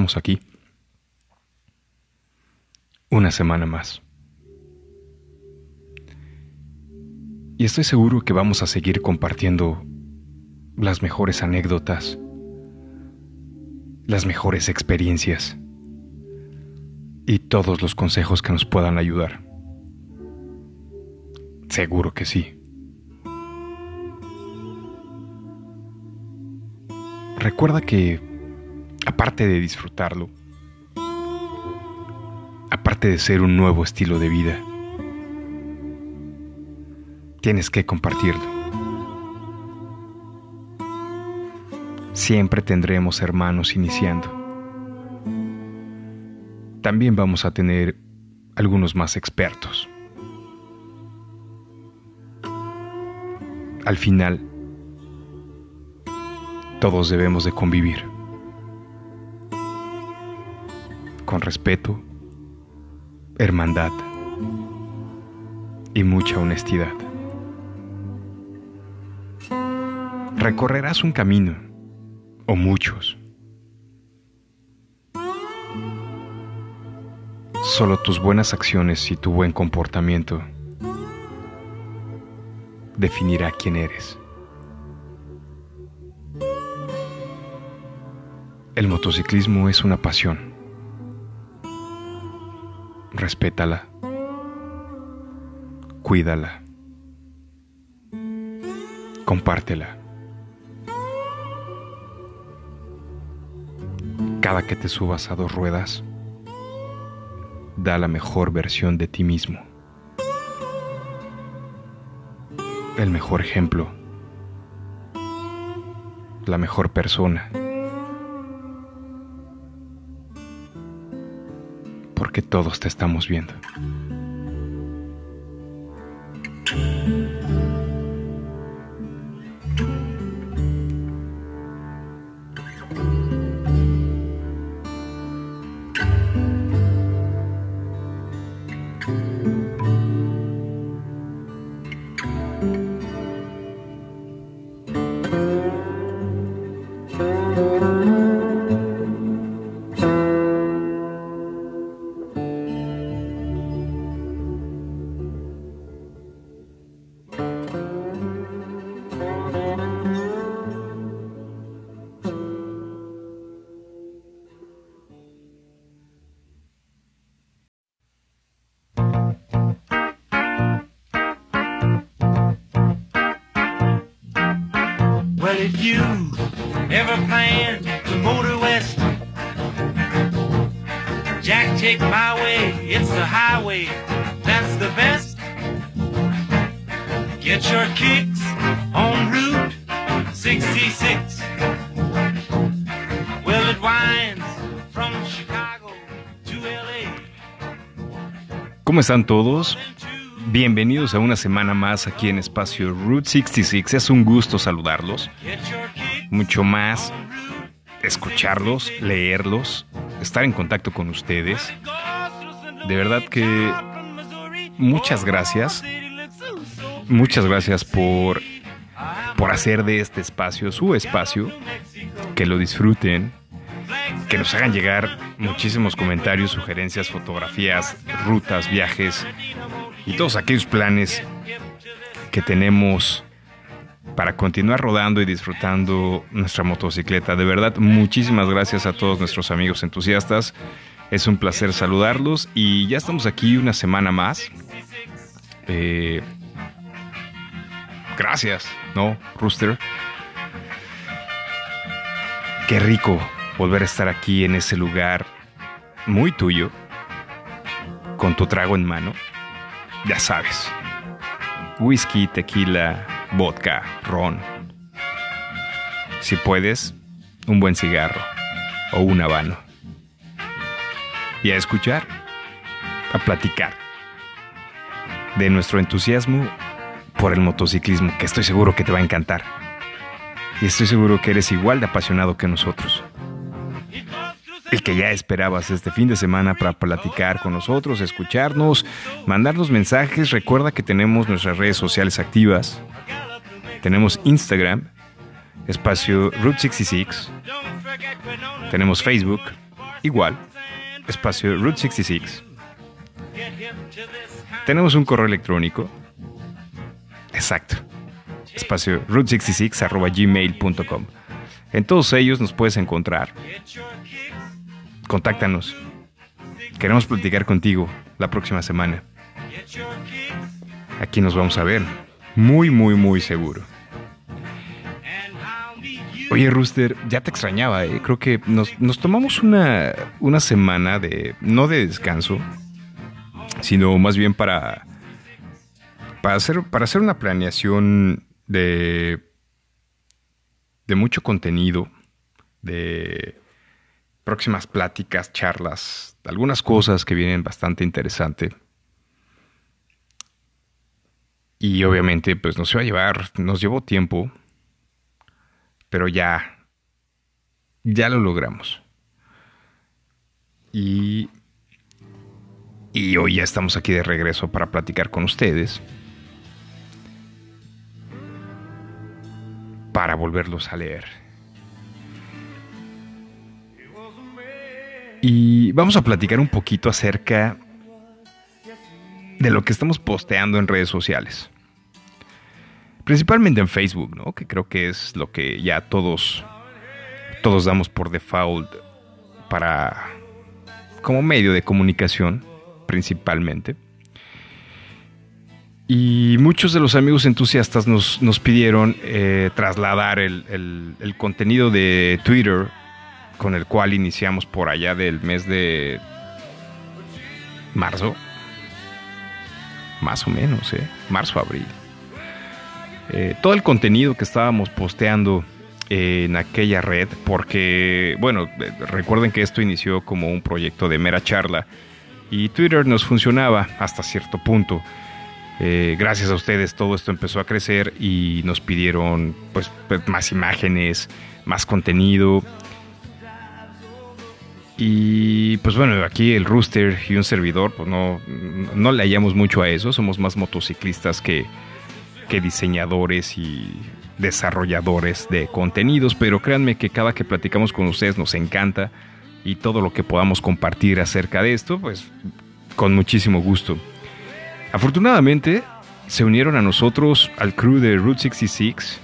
Estamos aquí. Una semana más. Y estoy seguro que vamos a seguir compartiendo las mejores anécdotas, las mejores experiencias y todos los consejos que nos puedan ayudar. Seguro que sí. Recuerda que, aparte de disfrutarlo, aparte de ser un nuevo estilo de vida, tienes que compartirlo. Siempre tendremos hermanos iniciando. También vamos a tener algunos más expertos. Al final, todos debemos de convivir. Con respeto, hermandad y mucha honestidad. Recorrerás un camino, o muchos. Solo tus buenas acciones y tu buen comportamiento definirá quién eres. El motociclismo es una pasión. Respétala. Cuídala. Compártela. Cada que te subas a dos ruedas, da la mejor versión de ti mismo. El mejor ejemplo. La mejor persona. Porque todos te estamos viendo. ¿Cómo están todos? Bienvenidos a una semana más aquí en Espacio Route 66. Es un gusto saludarlos. Mucho más escucharlos, leerlos, estar en contacto con ustedes. De verdad que muchas gracias. Muchas gracias por, por hacer de este espacio su espacio. Que lo disfruten. Que nos hagan llegar muchísimos comentarios, sugerencias, fotografías, rutas, viajes y todos aquellos planes que tenemos para continuar rodando y disfrutando nuestra motocicleta. De verdad, muchísimas gracias a todos nuestros amigos entusiastas. Es un placer saludarlos y ya estamos aquí una semana más. Eh, gracias, ¿no, Rooster? Qué rico volver a estar aquí en ese lugar muy tuyo, con tu trago en mano ya sabes. Whisky, tequila, vodka, ron. Si puedes, un buen cigarro o un habano. Y a escuchar, a platicar de nuestro entusiasmo por el motociclismo, que estoy seguro que te va a encantar. Y estoy seguro que eres igual de apasionado que nosotros el que ya esperabas este fin de semana para platicar con nosotros, escucharnos, mandarnos mensajes. Recuerda que tenemos nuestras redes sociales activas. Tenemos Instagram, espacio Route 66. Tenemos Facebook, igual, espacio Route 66. Tenemos un correo electrónico. Exacto. Espacio route66 arroba gmail.com. En todos ellos nos puedes encontrar. Contáctanos. Queremos platicar contigo la próxima semana. Aquí nos vamos a ver. Muy, muy, muy seguro. Oye, Rooster, ya te extrañaba, ¿eh? Creo que nos, nos tomamos una, una semana de, no de descanso, sino más bien para, para, hacer, para hacer una planeación de, de mucho contenido, de próximas pláticas, charlas, algunas cosas que vienen bastante interesante. Y obviamente, pues nos iba a llevar, nos llevó tiempo, pero ya, ya lo logramos. Y, y hoy ya estamos aquí de regreso para platicar con ustedes. Para volverlos a leer. Y vamos a platicar un poquito acerca de lo que estamos posteando en redes sociales. Principalmente en Facebook, ¿no? Que creo que es lo que ya todos todos damos por default para como medio de comunicación principalmente. Y muchos de los amigos entusiastas nos, nos pidieron eh, trasladar el, el contenido de Twitter con el cual iniciamos por allá del mes de marzo. Más o menos, ¿eh? Marzo, abril. Eh, todo el contenido que estábamos posteando en aquella red, porque, bueno, eh, recuerden que esto inició como un proyecto de mera charla y Twitter nos funcionaba hasta cierto punto. Gracias a ustedes todo esto empezó a crecer y nos pidieron pues, pues más imágenes, más contenido y pues bueno, aquí el Rooster y un servidor, pues no, no le hallamos mucho a eso, somos más motociclistas que, que diseñadores y desarrolladores de contenidos, pero créanme que cada que platicamos con ustedes nos encanta. Y todo lo que podamos compartir acerca de esto, pues con muchísimo gusto. Afortunadamente se unieron a nosotros al crew de Route 66,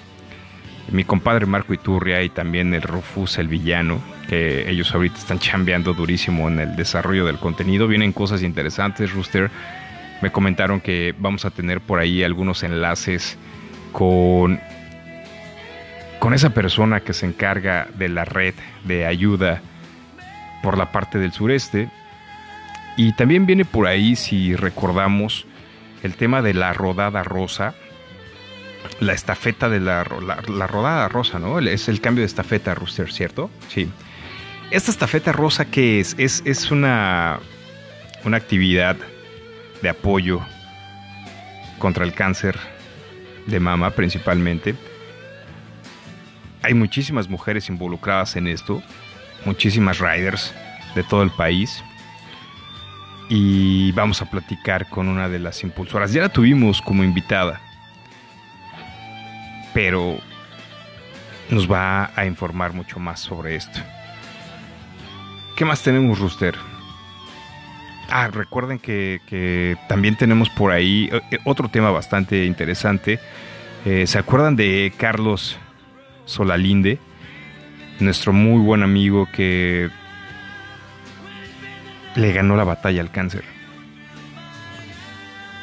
mi compadre Marco Iturria y también el Rufus el villano, que ellos ahorita están chambeando durísimo en el desarrollo del contenido. Vienen cosas interesantes, Rooster. Me comentaron que vamos a tener por ahí algunos enlaces con, con esa persona que se encarga de la red de ayuda por la parte del sureste. Y también viene por ahí, si recordamos, el tema de la rodada rosa. La estafeta de la, la, rodada rosa, ¿no? Es el cambio de estafeta, Rooster, ¿cierto? Sí. Esta estafeta rosa, ¿qué es? Es, es una, una actividad de apoyo contra el cáncer de mama principalmente. Hay muchísimas mujeres involucradas en esto, muchísimas riders de todo el país. Y vamos a platicar con una de las impulsoras. Ya la tuvimos como invitada, pero nos va a informar mucho más sobre esto. ¿Qué más tenemos, Rooster? Ah, recuerden que, también tenemos por ahí eh, eh, otro tema bastante interesante. Eh, ¿Se acuerdan de Carlos Solalinde? Nuestro muy buen amigo que le ganó la batalla al cáncer.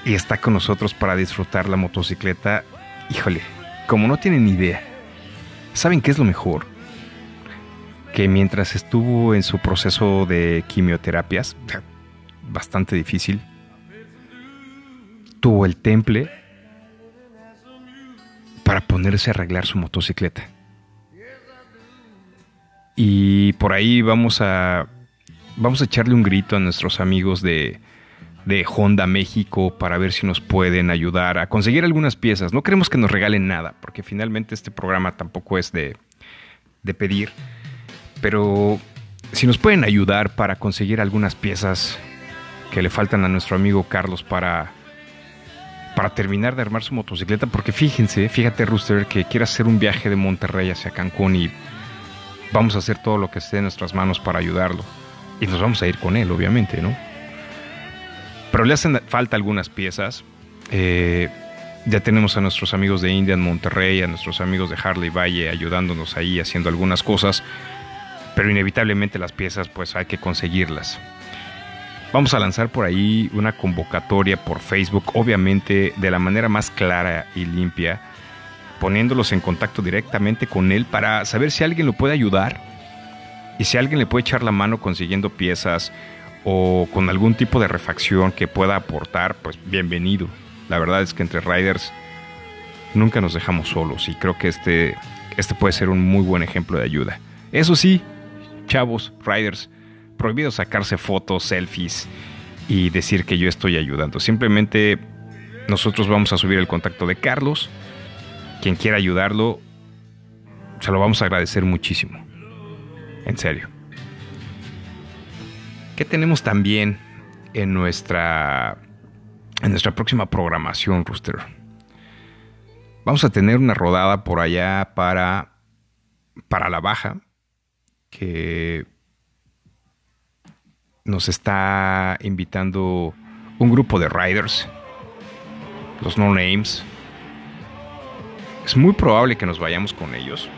Y está con nosotros para disfrutar la motocicleta. Híjole, como no tienen idea. ¿Saben qué es lo mejor? Que mientras estuvo en su proceso de quimioterapias, bastante difícil, tuvo el temple para ponerse a arreglar su motocicleta. Y por ahí vamos a vamos a echarle un grito a nuestros amigos de, de Honda México para ver si nos pueden ayudar a conseguir algunas piezas. No queremos que nos regalen nada, porque finalmente este programa tampoco es de, de pedir pero si nos pueden ayudar para conseguir algunas piezas que le faltan a nuestro amigo Carlos para, para terminar de armar su motocicleta, porque fíjense, fíjate Rooster, que quiere hacer un viaje de Monterrey hacia Cancún y vamos a hacer todo lo que esté en nuestras manos para ayudarlo. Y nos vamos a ir con él, obviamente, ¿no? Pero le hacen falta algunas piezas. Eh, ya tenemos a nuestros amigos de India en Monterrey, a nuestros amigos de Harley Valle ayudándonos ahí haciendo algunas cosas. Pero inevitablemente las piezas pues hay que conseguirlas. Vamos a lanzar por ahí una convocatoria por Facebook, obviamente de la manera más clara y limpia, poniéndolos en contacto directamente con él para saber si alguien lo puede ayudar y si alguien le puede echar la mano consiguiendo piezas o con algún tipo de refacción que pueda aportar, pues bienvenido. La verdad es que entre riders nunca nos dejamos solos y creo que este, este puede ser un muy buen ejemplo de ayuda. Eso sí, chavos, riders, prohibido sacarse fotos, selfies y decir que yo estoy ayudando. Simplemente nosotros vamos a subir el contacto de Carlos. Quien quiera ayudarlo, se lo vamos a agradecer muchísimo. En serio. ¿Qué tenemos también en nuestra en nuestra próxima programación, Rooster? Vamos a tener una rodada por allá para para la baja que nos está invitando un grupo de riders, los No Names. Es muy probable que nos vayamos con ellos.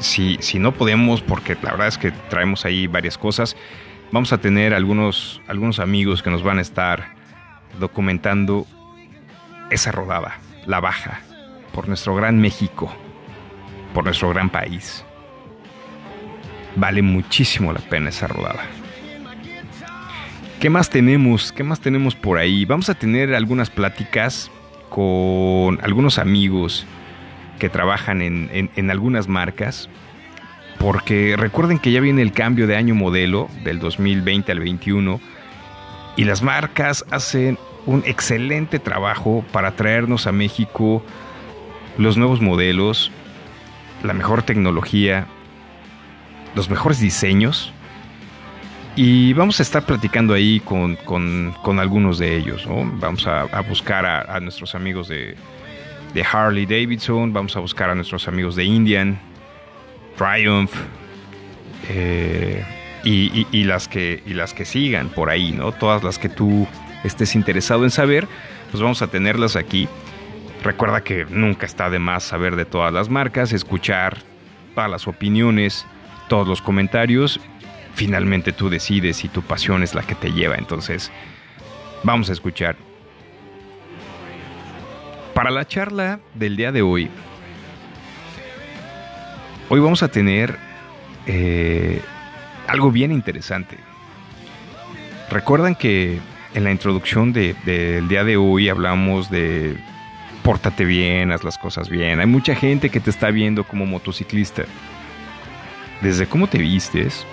Si, si no podemos, porque la verdad es que traemos ahí varias cosas, vamos a tener algunos, algunos amigos que nos van a estar documentando esa rodada, la baja, por nuestro gran México, por nuestro gran país. Vale muchísimo la pena esa rodada. ¿Qué más tenemos? ¿Qué más tenemos por ahí? Vamos a tener algunas pláticas con algunos amigos que trabajan en, algunas marcas. Porque recuerden que ya viene el cambio de año modelo del 2020 al 21 y las marcas hacen un excelente trabajo para traernos a México los nuevos modelos, la mejor tecnología, los mejores diseños y vamos a estar platicando ahí con, algunos de ellos. Vamos a, buscar a, nuestros amigos de, Harley Davidson, vamos a buscar a nuestros amigos de Indian, Triumph, eh, y, las que, y las que sigan por ahí, ¿no? Todas las que tú estés interesado en saber, pues vamos a tenerlas aquí. Recuerda que nunca está de más saber de todas las marcas, escuchar todas las opiniones, todos los comentarios finalmente tú decides y tu pasión es la que te lleva. Entonces, vamos a escuchar. Para la charla del día de hoy, hoy vamos a tener eh, algo bien interesante. Recuerdan que en la introducción del día de hoy hablamos de pórtate bien, haz las cosas bien. Hay mucha gente que te está viendo como motociclista. Desde cómo te vistes,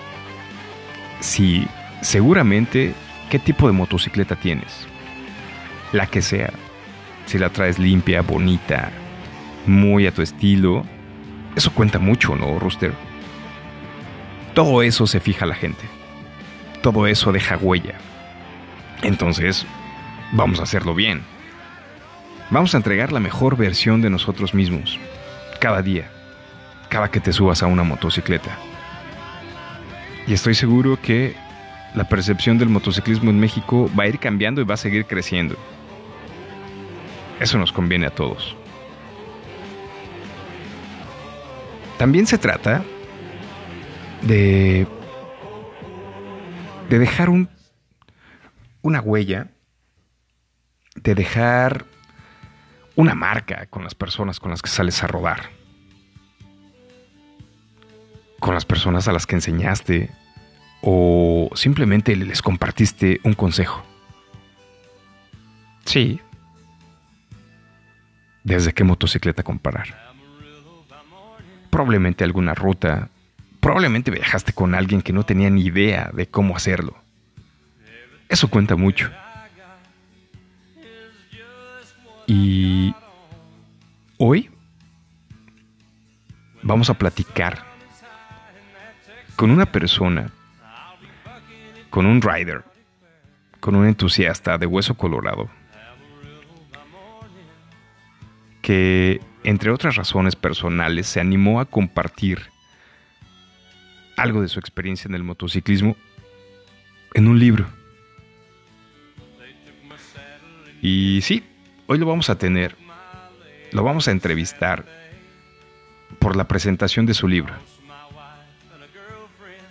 Sí, seguramente, ¿qué tipo de motocicleta tienes? La que sea. Si la traes limpia, bonita, muy a tu estilo, eso cuenta mucho, ¿no, Rooster? Todo eso se fija la gente. Todo eso deja huella. Entonces, vamos a hacerlo bien. Vamos a entregar la mejor versión de nosotros mismos. Cada día. Cada que te subas a una motocicleta. Y estoy seguro que la percepción del motociclismo en México va a ir cambiando y va a seguir creciendo. Eso nos conviene a todos. También se trata de, de dejar un, una huella, de dejar una marca con las personas con las que sales a rodar, con las personas a las que enseñaste, o simplemente les compartiste un consejo. Sí. ¿Desde qué motocicleta comparar? Probablemente alguna ruta. Probablemente viajaste con alguien que no tenía ni idea de cómo hacerlo. Eso cuenta mucho. Y hoy vamos a platicar con una persona con un rider, con un entusiasta de hueso colorado, que, entre otras razones personales, se animó a compartir algo de su experiencia en el motociclismo en un libro. Y sí, hoy lo vamos a tener, lo vamos a entrevistar por la presentación de su libro.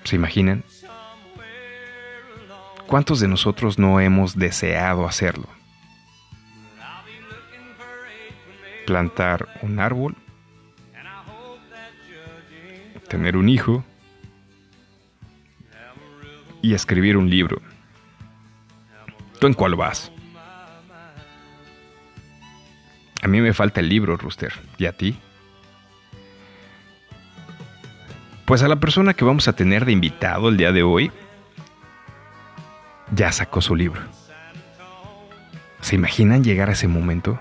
¿Se imaginan? ¿Cuántos de nosotros no hemos deseado hacerlo? Plantar un árbol, tener un hijo y escribir un libro. ¿Tú en cuál vas? A mí me falta el libro, Rooster. ¿Y a ti? Pues a la persona que vamos a tener de invitado el día de hoy, ya sacó su libro. ¿Se imaginan llegar a ese momento?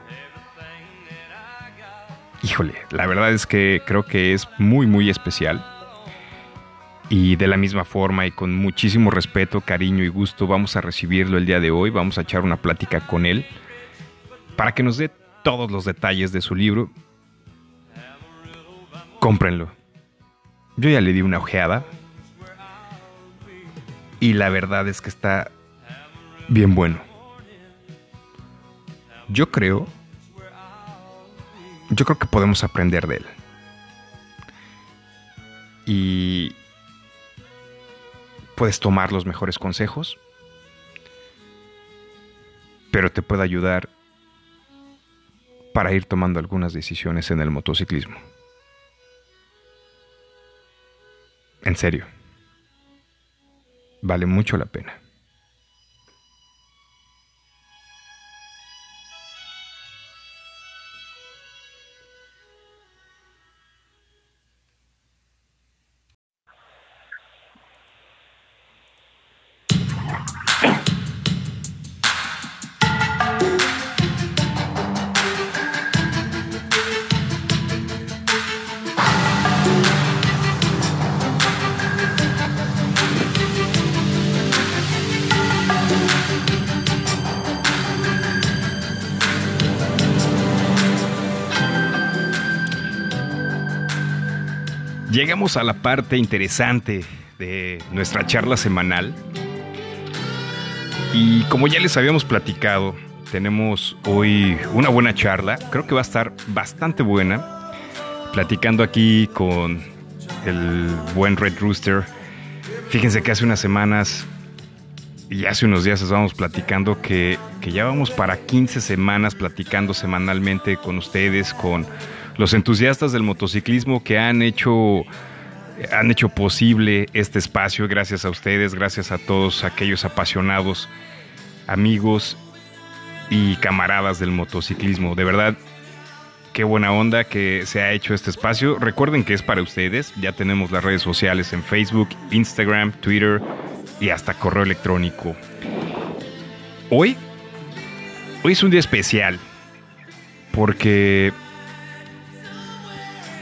Híjole, la verdad es que creo que es muy, muy especial. Y de la misma forma y con muchísimo respeto, cariño y gusto vamos a recibirlo el día de hoy. Vamos a echar una plática con él para que nos dé todos los detalles de su libro. Cómprenlo. Yo ya le di una ojeada. Y la verdad es que está bien bueno. Yo creo... Yo creo que podemos aprender de él. Y puedes tomar los mejores consejos, pero te puede ayudar para ir tomando algunas decisiones en el motociclismo. En serio, vale mucho la pena. A la parte interesante de nuestra charla semanal. Y como ya les habíamos platicado, tenemos hoy una buena charla. Creo que va a estar bastante buena. Platicando aquí con el buen Red Rooster. Fíjense que hace unas semanas y hace unos días estábamos platicando que, que ya vamos para 15 semanas platicando semanalmente con ustedes, con los entusiastas del motociclismo que han hecho han hecho posible este espacio gracias a ustedes, gracias a todos aquellos apasionados, amigos y camaradas del motociclismo. De verdad, qué buena onda que se ha hecho este espacio. Recuerden que es para ustedes. Ya tenemos las redes sociales en Facebook, Instagram, Twitter y hasta correo electrónico. Hoy, hoy es un día especial porque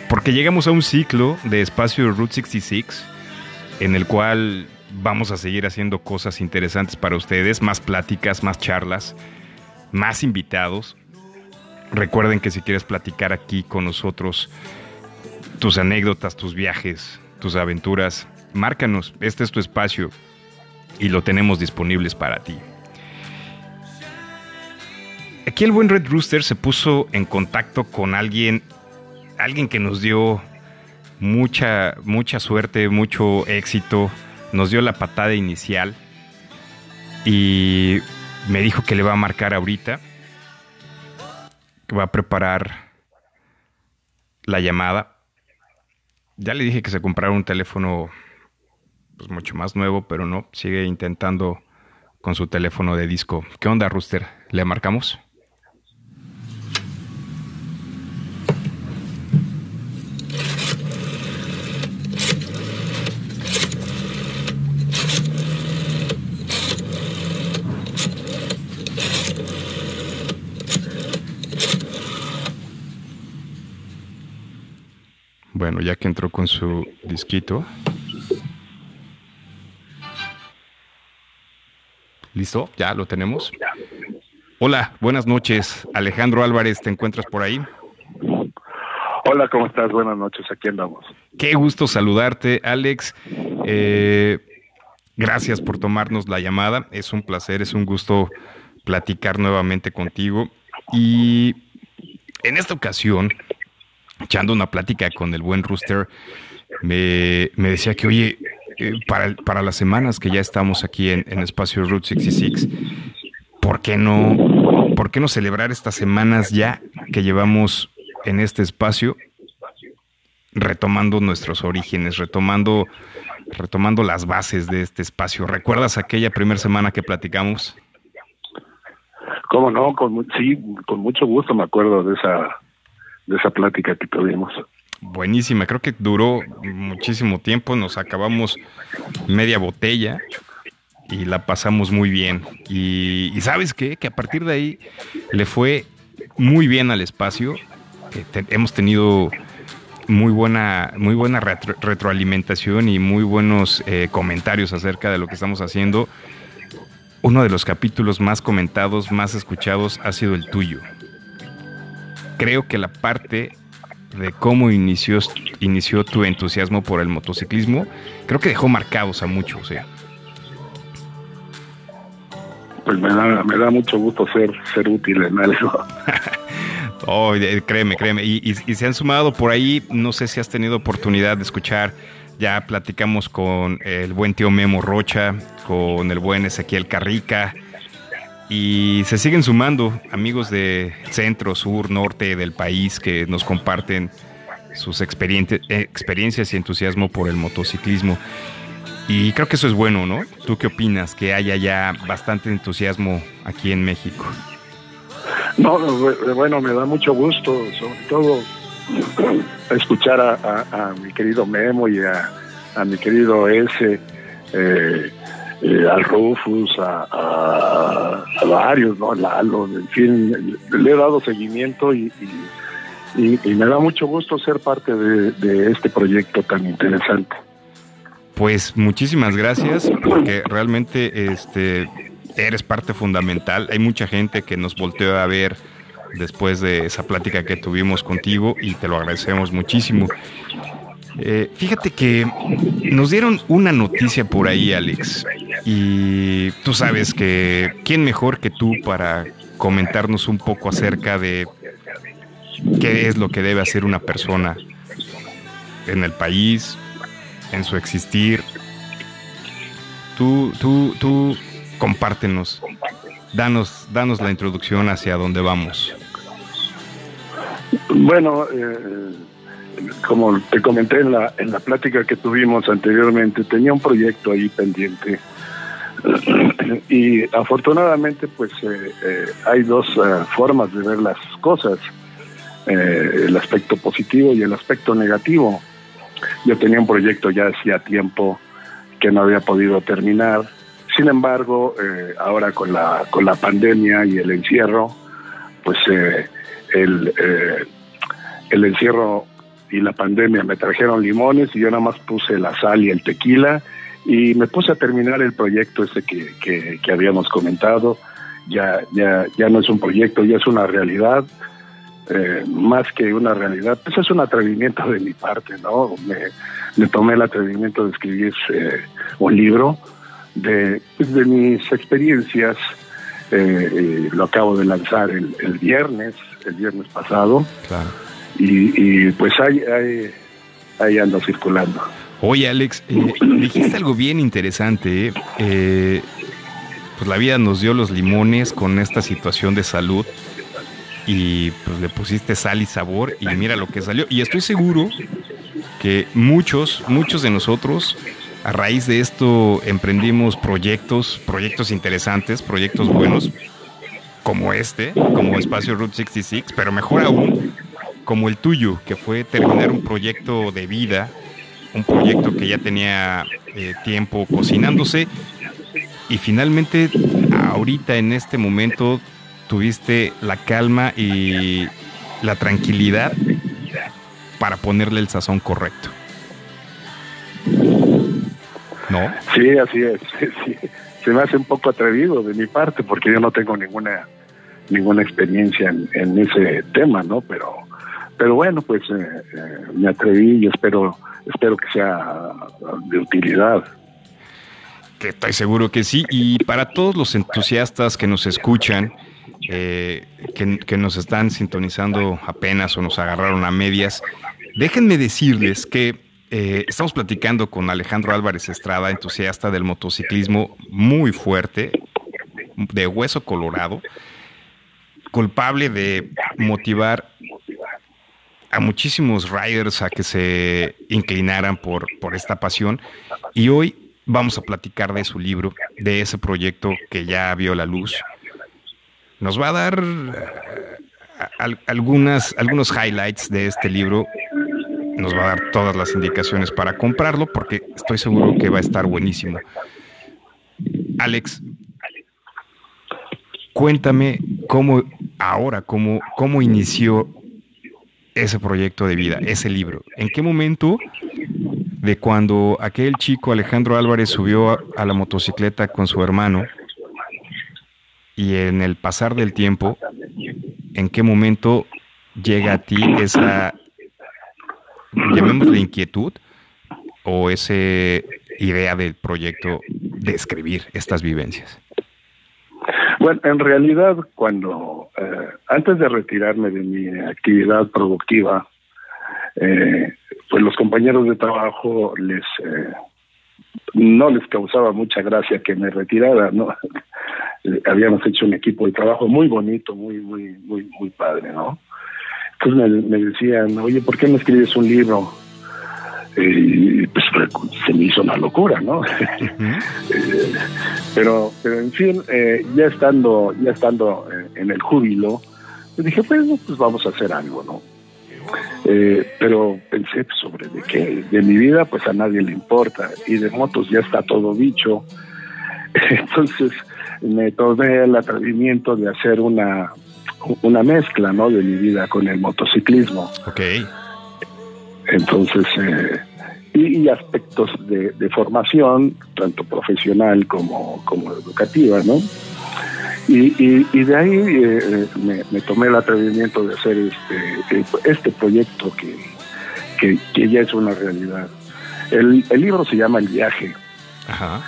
porque llegamos a un ciclo de espacio Route 66 en el cual vamos a seguir haciendo cosas interesantes para ustedes, más pláticas, más charlas, más invitados. Recuerden que si quieres platicar aquí con nosotros tus anécdotas, tus viajes, tus aventuras, márcanos, este es tu espacio y lo tenemos disponibles para ti. Aquí el buen Red Rooster se puso en contacto con alguien alguien que nos dio mucha, mucha suerte, mucho éxito, nos dio la patada inicial y me dijo que le va a marcar ahorita, que va a preparar la llamada. Ya le dije que se comprara un teléfono pues mucho más nuevo, pero no, sigue intentando con su teléfono de disco. ¿Qué onda, Rooster? ¿Le marcamos? Bueno, ya que entró con su disquito. ¿Listo? ¿Ya lo tenemos? Hola, buenas noches. Alejandro Álvarez, ¿te encuentras por ahí? Hola, ¿cómo estás? Buenas noches, aquí andamos. Qué gusto saludarte, Alex. Eh, gracias por tomarnos la llamada. Es un placer, es un gusto platicar nuevamente contigo. Y en esta ocasión, echando una plática con el buen Rooster, me, decía que, oye, eh, para, para, las semanas que ya estamos aquí en, en Espacio Route 66, ¿por qué no, por qué no celebrar estas semanas ya que llevamos en este espacio retomando nuestros orígenes, retomando, retomando las bases de este espacio. ¿Recuerdas aquella primera semana que platicamos? Cómo no, sí, con mucho gusto me acuerdo de esa, de esa plática que tuvimos. Buenísima, creo que duró muchísimo tiempo, nos acabamos media botella y la pasamos muy bien. Y, sabes qué, que a partir de ahí le fue muy bien al espacio. Hemos tenido muy buena, muy buena retro, retroalimentación y muy buenos eh, comentarios acerca de lo que estamos haciendo. Uno de los capítulos más comentados, más escuchados, ha sido el tuyo. Creo que la parte de cómo inició, inició tu entusiasmo por el motociclismo, creo que dejó marcados a muchos. O sea. Pues me da, me da mucho gusto ser, ser útil en algo. Oh, créeme, créeme. Y, y, y, se han sumado por ahí, no sé si has tenido oportunidad de escuchar, ya platicamos con el buen tío Memo Rocha, con el buen Ezequiel Carrica, y se siguen sumando amigos de centro, sur, norte del país que nos comparten sus experiencias y entusiasmo por el motociclismo. Y creo que eso es bueno, ¿no? ¿Tú qué opinas? Que haya ya bastante entusiasmo aquí en México. No, bueno, me da mucho gusto, sobre todo escuchar a, mi querido Memo y a, a mi querido S, eh, eh, al Rufus, a, a, varios, ¿no? Lalo, en fin, le he dado seguimiento y me da mucho gusto ser parte de, de este proyecto tan interesante. Pues muchísimas gracias, porque realmente este eres parte fundamental. Hay mucha gente que nos volteó a ver después de esa plática que tuvimos contigo y te lo agradecemos muchísimo. Eh, fíjate que nos dieron una noticia por ahí, Alex, y tú sabes que quién mejor que tú para comentarnos un poco acerca de qué es lo que debe hacer una persona en el país, en su existir. Tú, tú, tú, compártenos, danos, danos la introducción hacia dónde vamos. Bueno, eh, como te comenté en la, en la plática que tuvimos anteriormente, tenía un proyecto ahí pendiente. Y afortunadamente, pues eh, eh, hay dos eh, formas de ver las cosas, eh, el aspecto positivo y el aspecto negativo. Yo tenía un proyecto ya hacía tiempo que no había podido terminar. Sin embargo, ahora con la, con la pandemia y el encierro, pues el, el encierro y la pandemia me trajeron limones y yo nada más puse la sal y el tequila y me puse a terminar el proyecto ese que, que, habíamos comentado. Ya, ya, ya no es un proyecto, ya es una realidad eh, más que una realidad, pues es un atrevimiento de mi parte, ¿no? Me, tomé el atrevimiento de escribir eh, un libro de, de mis experiencias, eh, lo acabo de lanzar el, el, viernes, el viernes pasado, claro. Y, y, pues ahí, ahí, ahí ando circulando. Oye, Alex, eh, dijiste algo bien interesante, pues la vida nos dio los limones con esta situación de salud y pues le pusiste sal y sabor y mira lo que salió. Y estoy seguro que muchos, muchos de nosotros a raíz de esto emprendimos proyectos, proyectos interesantes, proyectos buenos, como este, como Espacio Route 66, pero mejor aún, como el tuyo, que fue terminar un proyecto de vida, un proyecto que ya tenía eh, tiempo cocinándose y finalmente ahorita en este momento tuviste la calma y la tranquilidad para ponerle el sazón correcto. ¿No? Sí, así es. Se me hace un poco atrevido de mi parte porque yo no tengo ninguna ninguna experiencia en, en ese tema, ¿no? Pero pero bueno, pues eh, eh, me atreví y espero, espero que sea de utilidad. Que estoy seguro que sí. Y para todos los entusiastas que nos escuchan, eh, que, que nos están sintonizando apenas o nos agarraron a medias, déjenme decirles que eh, estamos platicando con Alejandro Álvarez Estrada, entusiasta del motociclismo muy fuerte, de hueso colorado, culpable de motivar a muchísimos riders a que se inclinaran por, por esta pasión. Y hoy vamos a platicar de su libro, de ese proyecto que ya vio la luz. Nos va a dar eh, al- algunas, algunos highlights de este libro. Nos va a dar todas las indicaciones para comprarlo porque estoy seguro que va a estar buenísimo. Alex, cuéntame cómo ahora, cómo, cómo inició ese proyecto de vida, ese libro. ¿En qué momento de cuando aquel chico Alejandro Álvarez subió a, a la motocicleta con su hermano y en el pasar del tiempo, en qué momento llega a ti esa, llamémosle inquietud o esa idea del proyecto de escribir estas vivencias? Bueno, en realidad, cuando eh, antes de retirarme de mi actividad productiva, eh, pues los compañeros de trabajo les eh, no les causaba mucha gracia que me retirara, ¿no? Habíamos hecho un equipo de trabajo muy bonito, muy, muy, muy, muy padre, ¿no? Entonces me, me decían, oye, ¿por qué no escribes un libro? Y pues se me hizo una locura, ¿no? Eh, pero, pero en fin, eh, ya estando, ya estando eh, en el júbilo, dije, bueno, pues vamos a hacer algo, ¿no? Eh, pero pensé pues, sobre de que de mi vida pues a nadie le importa y de motos ya está todo dicho. Entonces me tomé el atrevimiento de hacer una, una mezcla, ¿no? De mi vida con el motociclismo. Ok. Entonces, eh, y, y aspectos de, de formación, tanto profesional como, como educativa, ¿no? Y, y, y de ahí eh, eh, me, me tomé el atrevimiento de hacer este, eh, este proyecto que, que, que ya es una realidad. El, el libro se llama El viaje Ajá.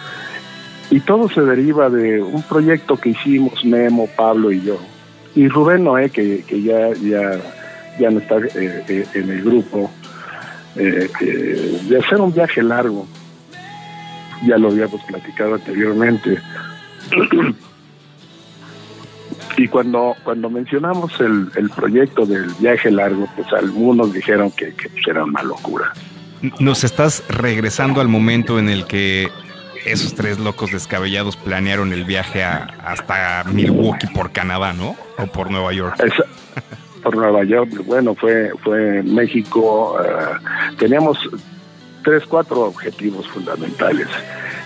y todo se deriva de un proyecto que hicimos Memo, Pablo y yo. Y Rubén Noé, que, que ya, ya, ya no está eh, en el grupo, eh, eh, de hacer un viaje largo. Ya lo habíamos platicado anteriormente. y cuando, cuando mencionamos el, el proyecto del viaje largo, pues algunos dijeron que, que pues, era una locura. Nos estás regresando al momento en el que esos tres locos descabellados planearon el viaje a- hasta Milwaukee por Canadá, ¿no? O por Nueva York. Esa- por Nueva York, bueno, fue, fue México. eh, teníamos tres, cuatro objetivos fundamentales,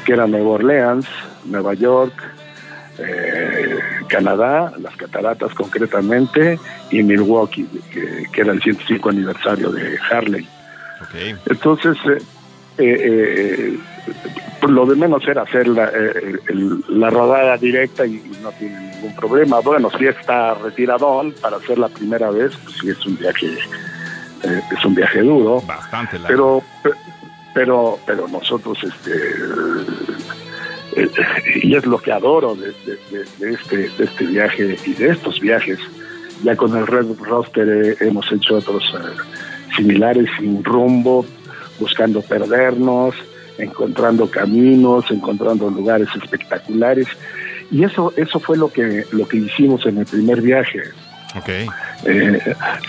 que eran Nueva Orleans, Nueva York, eh, Canadá, las cataratas concretamente, y Milwaukee, que, que era el 105 aniversario de Harley. Ok. Entonces, eh, eh, eh, lo de menos era hacer la, eh, el- la rodada directa y, no tiene ningún problema. Bueno, si está retiradón para hacer la primera vez, pues sí es un viaje, eh, es un viaje duro, Bastante largo. pero pe- pero pero nosotros este eh, y es lo que adoro de, de- de- de este de este viaje y de estos viajes ya con el Red Roster hemos hecho otros similares sin rumbo buscando perdernos encontrando caminos encontrando lugares espectaculares y eso eso fue lo que lo que hicimos en el primer viaje Ok. eh,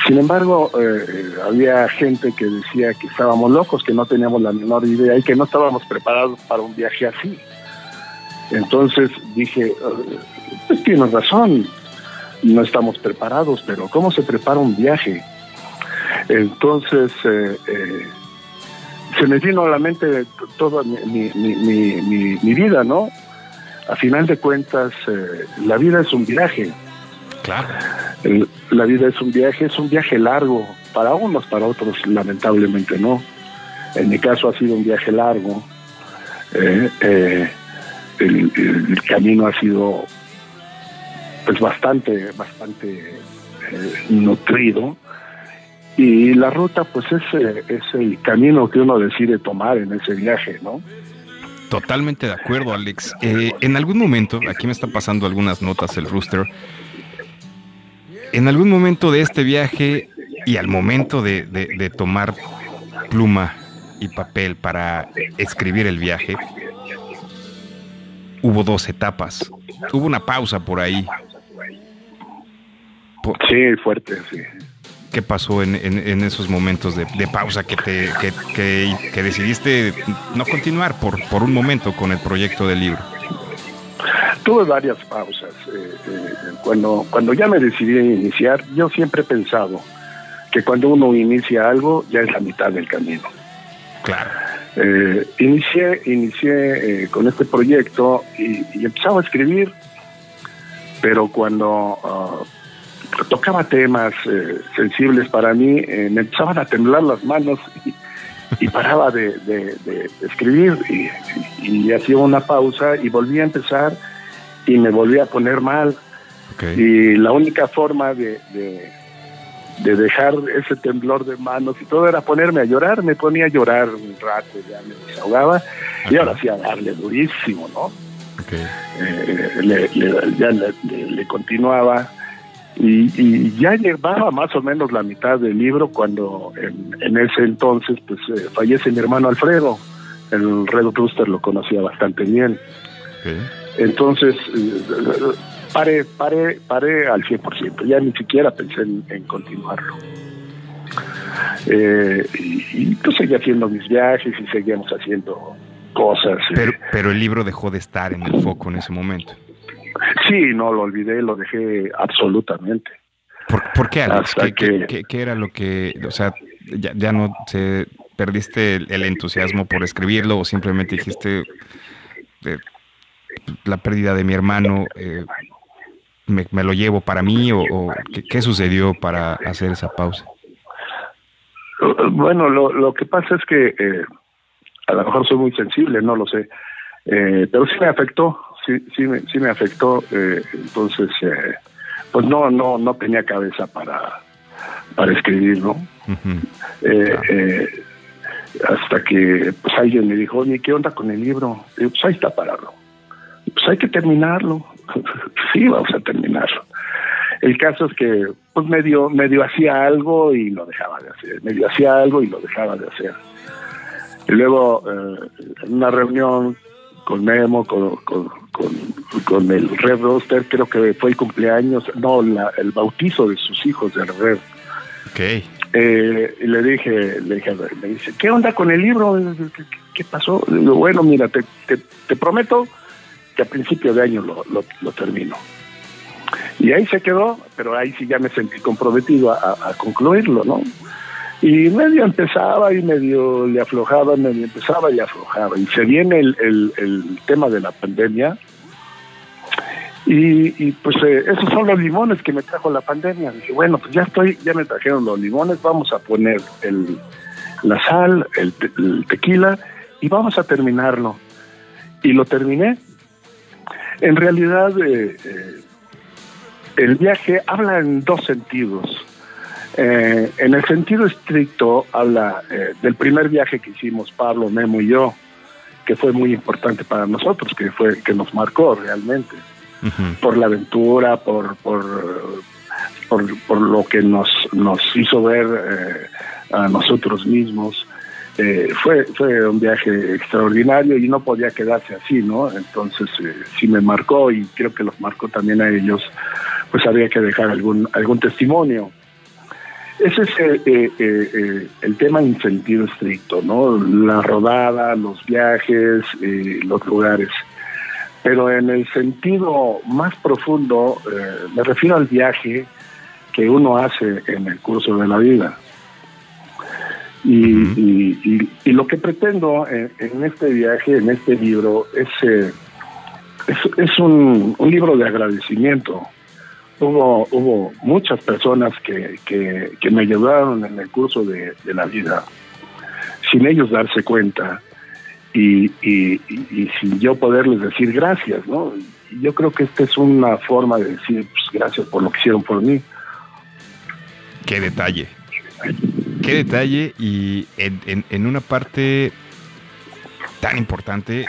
sin embargo, eh, había gente que decía que estábamos locos, que no teníamos la menor idea y que no estábamos preparados para un viaje así. Entonces dije, eh, pues tienes razón, no estamos preparados, pero ¿cómo se prepara un viaje? Entonces, eh, se me vino a la mente toda mi, mi, mi, vida, ¿no? A final de cuentas, eh, la vida es un viaje. Claro. El- la vida es un viaje, es un viaje largo, para unos, para otros lamentablemente no. En mi caso ha sido un viaje largo. Eh, eh, el, el camino ha sido pues bastante, bastante nutrido y la ruta pues es, eh, es el camino que uno decide tomar en ese viaje, ¿no? Totalmente de acuerdo, Alex. Eh, en algún momento, aquí me está pasando algunas notas el rooster, en algún momento de este viaje y al momento de, de- de tomar pluma y papel para escribir el viaje, hubo dos etapas. Hubo una pausa por ahí. Sí, fuerte, sí. ¿Qué pasó en, en- en esos momentos de, de pausa que, te, que, que- que decidiste no continuar por, por un momento con el proyecto del libro? Tuve varias pausas. eh, eh, cuando, cuando ya me decidí a iniciar, yo siempre he pensado que cuando uno inicia algo, ya es la mitad del camino. Claro. Eh, inicié inicié con este proyecto y, y empezaba a escribir, pero cuando ah, tocaba temas eh, sensibles para mí, eh, me empezaban a temblar las manos y, y paraba de, de- de escribir y, y hacía una pausa y volvía a empezar y me volvía a poner mal. Ok. Y la única forma de, de, de dejar ese temblor de manos y todo era ponerme a llorar. Me ponía a llorar un rato, ya me desahogaba y ahora sí a darle durísimo, ¿no? ok. Eh, le, le- ya le- le continuaba y, y ya llevaba más o menos la mitad del libro cuando en, en ese entonces pues eh, fallece mi hermano Alfredo. El Red Rooster lo conocía bastante bien. Entonces, eh, paré, paré, paré al 100%, ya ni siquiera pensé en, en continuarlo. Eh, y, y, pues seguía haciendo mis viajes y seguíamos haciendo cosas. eh. Pero, pero el libro dejó de estar en el foco en ese momento. Sí, no lo olvidé, lo dejé absolutamente. ¿Por, por qué, Alex? ¿Qué, qué- que- qué- qué era lo que, o sea, ya, ya no se perdiste el, el entusiasmo por escribirlo o simplemente dijiste eh, la pérdida de mi hermano, eh, me, me lo llevo para mí o, o ¿qué, qué sucedió para hacer esa pausa? Bueno, lo, lo que pasa es que eh, a lo mejor soy muy sensible, no lo sé, pero sí me afectó, sí, sí, me, sí me afectó, eh, entonces, eh, pues no, no, no tenía cabeza para, para escribir, ¿no? Eh, eh, hasta que pues alguien me dijo, oye, ¿qué onda con el libro? Y yo, pues ahí está parado. Pues hay que terminarlo. sí, vamos a terminarlo. El caso es que pues medio, medio hacía algo y lo dejaba de hacer, medio hacía algo y lo dejaba de hacer. Y luego eh, en una reunión con Memo, con, con, con, con el Red Roster, creo que fue el cumpleaños, no, la- el bautizo de sus hijos del Red. Ok. Eh, y le dije, le dije, me dice, ¿qué onda con el libro? ¿Qué, qué- qué pasó? Le digo, bueno, mira, te, te, te prometo que a principio de año lo, lo, lo termino. Y ahí se quedó, pero ahí sí ya me sentí comprometido a, a- a concluirlo, ¿no? Y medio empezaba y medio le aflojaba, medio empezaba y aflojaba. Y se viene el, el, tema de la pandemia. Y, y, pues eh, esos son los limones que me trajo la pandemia. Dije, bueno, pues ya estoy, ya me trajeron los limones, vamos a poner el, la sal, el, te- el tequila y vamos a terminarlo. Y lo terminé. En realidad, eh, eh, el viaje habla en dos sentidos. Eh, en el sentido estricto, habla eh, del primer viaje que hicimos Pablo, Memo y yo, que fue muy importante para nosotros, que fue que nos marcó realmente por la aventura, por por, por, por lo que nos, nos hizo ver eh, a nosotros mismos. Eh, fue, fue un viaje extraordinario y no podía quedarse así, ¿no? Entonces eh, sí me marcó y creo que los marcó también a ellos, pues había que dejar algún, algún testimonio. Ese es eh, eh, eh, el tema en sentido estricto, ¿no? La rodada, los viajes, los lugares. Pero en el sentido más profundo, me refiero al viaje que uno hace en el curso de la vida. Y, Ujú. y- y- y lo que pretendo en, en este viaje, en este libro, es, eh, es, es un, un libro de agradecimiento. Hubo, hubo muchas personas que, que, me ayudaron en el curso de, la vida, sin ellos darse cuenta y, sin yo poderles decir gracias, ¿no? Yo creo que esta es una forma de decir pues, gracias por lo que hicieron por mí. Qué detalle. Qué detalle y en, en- en una parte tan importante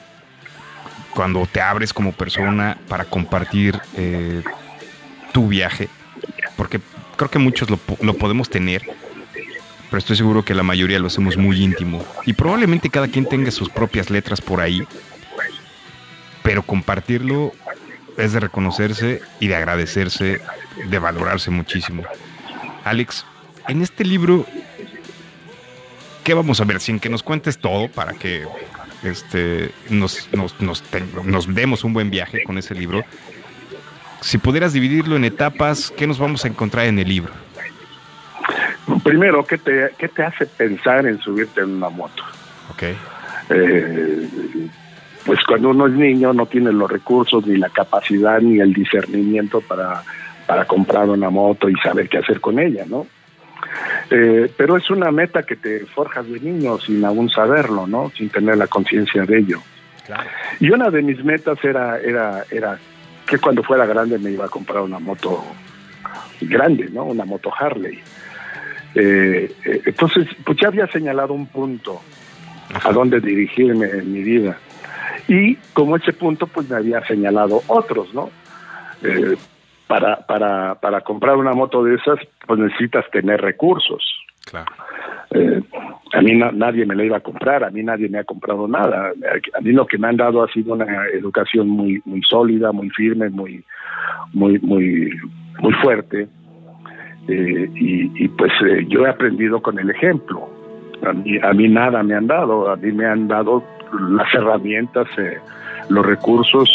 cuando te abres como persona para compartir eh, tu viaje, porque creo que muchos lo, lo podemos tener, pero estoy seguro que la mayoría lo hacemos muy íntimo y probablemente cada quien tenga sus propias letras por ahí, pero compartirlo es de reconocerse y de agradecerse, de valorarse muchísimo. Alex, en este libro, ¿qué vamos a ver? Sin que nos cuentes todo para que este, nos, nos, nos, nos demos un buen viaje con ese libro. Si pudieras dividirlo en etapas, ¿qué nos vamos a encontrar en el libro? Primero, ¿qué te, ¿qué te hace pensar en subirte en una moto? Ok, Eh, pues cuando uno es niño no tiene los recursos, ni la capacidad, ni el discernimiento para, para comprar una moto y saber qué hacer con ella, ¿no? Eh, pero es una meta que te forjas de niño sin aún saberlo, ¿no? Sin tener la conciencia de ello. claro. Y una de mis metas era, era, era que cuando fuera grande me iba a comprar una moto grande, ¿no? Una moto Harley. Eh, eh, entonces, pues ya había señalado un punto a dónde dirigirme en mi vida. Y como ese punto, pues me había señalado otros, ¿no? Eh, para, para, para comprar una moto de esas, pues necesitas tener recursos. Claro. Eh, a mí na- nadie me la iba a comprar, a mí nadie me ha comprado nada. A mí lo que me han dado ha sido una educación muy muy sólida, muy firme, muy muy muy muy fuerte. Eh, y, y, pues eh, yo he aprendido con el ejemplo. A mí, a mí nada me han dado, a mí me han dado las herramientas, eh, los recursos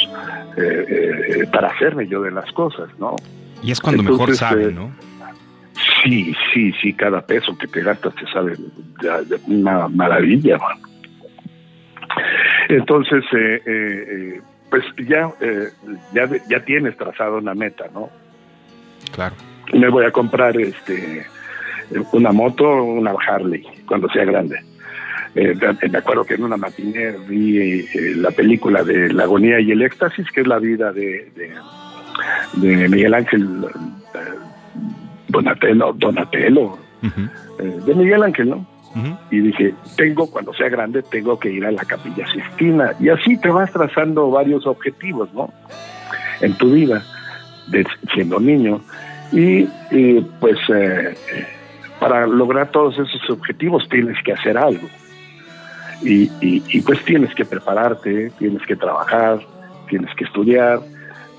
para hacerme yo de las cosas, ¿no? Y es cuando mejor Entonces, eh, ¿no? Sí, sí, sí, cada peso que te gastas te de una maravilla, man. Entonces, eh, eh, eh, pues ya, eh, ya, ya tienes trazado una meta, ¿no? Claro. Me voy a comprar este una moto, una Harley, cuando sea grande. Eh, me acuerdo que en una matiné vi eh, la película de La agonía y el éxtasis, que es la vida de, de, de Miguel Ángel Donatello, Donatello eh, de Miguel Ángel, ¿no? Y dije, tengo, cuando sea grande, tengo que ir a la capilla Sistina. Y así te vas trazando varios objetivos, ¿no? En tu vida, de, siendo niño. Y, y, pues eh, para lograr todos esos objetivos tienes que hacer algo. Y, y, y pues tienes que prepararte, tienes que trabajar, tienes que estudiar,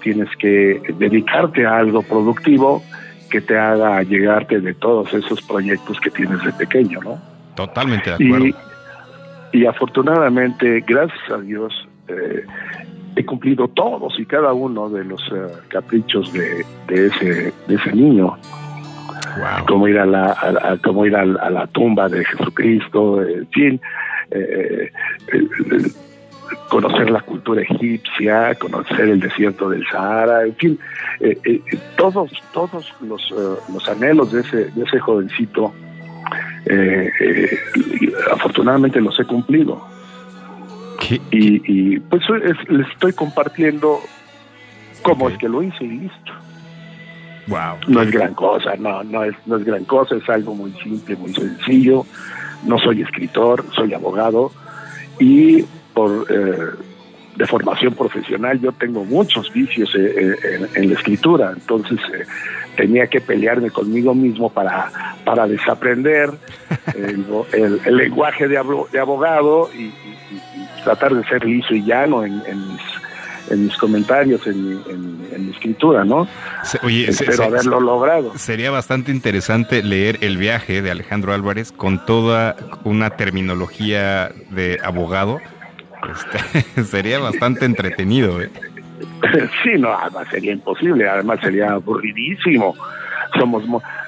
tienes que dedicarte a algo productivo que te haga llegarte de todos esos proyectos que tienes de pequeño, ¿no? Totalmente de acuerdo. Y, y afortunadamente, gracias a Dios, eh, he cumplido todos y cada uno de los eh, caprichos de, de ese de ese niño, Wow. como ir a la a, a- como ir a, la- a la tumba de Jesucristo, en fin, eh, eh, eh, conocer la cultura egipcia, conocer el desierto del Sahara, en fin, eh, eh, todos todos los, eh, los anhelos de ese de ese jovencito eh, eh, afortunadamente los he cumplido ¿Qué- y, y, pues es- les estoy compartiendo cómo Ok. es que lo hice y listo. wow. No es gran cosa, no, no es, no es gran cosa, es algo muy simple, muy sencillo. No soy escritor, soy abogado y por eh, de formación profesional yo tengo muchos vicios eh, eh, en, en la escritura, entonces eh, tenía que pelearme conmigo mismo para, para desaprender el, el- el lenguaje de, abo- de abogado y, y- y- y tratar de ser liso y llano en, en mis, en mis comentarios, en mi, en- en mi escritura, ¿no? Oye, Espero se- haberlo logrado. sería bastante interesante leer El viaje de Alejandro Álvarez con toda una terminología de abogado. Este, sería bastante entretenido, ¿eh? Sí, no, además sería imposible, además sería aburridísimo. Somos,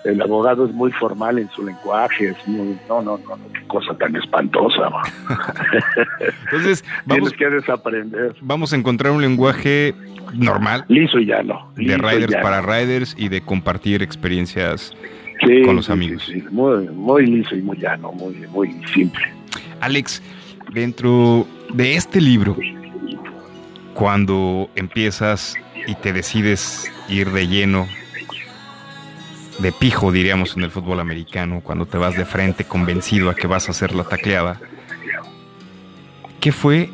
el abogado es muy formal en su lenguaje, es muy, no, no, no, no, qué cosa tan espantosa. Entonces, vamos, Tienes que desaprender. vamos a encontrar un lenguaje normal Liso y llano. de liso riders llano. para riders y de compartir experiencias. Sí, con los amigos. sí, sí, muy, muy liso y muy llano, muy, muy simple. Alex, dentro de este libro, cuando empiezas y te decides ir de lleno, de pijo, diríamos, en el fútbol americano, cuando te vas de frente convencido a que vas a hacer la tacleada. ¿Qué fue,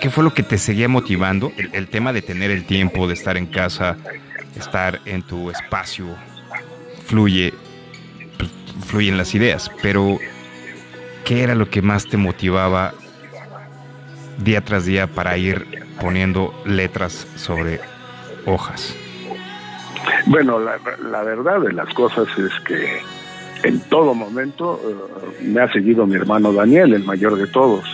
qué fue lo que te seguía motivando? El, el tema de tener el tiempo, de estar en casa, estar en tu espacio, fluye, fluyen las ideas, pero ¿qué era lo que más te motivaba día tras día para ir poniendo letras sobre hojas? Bueno, la, verdad de las cosas es que en todo momento eh, me ha seguido mi hermano Daniel, el mayor de todos.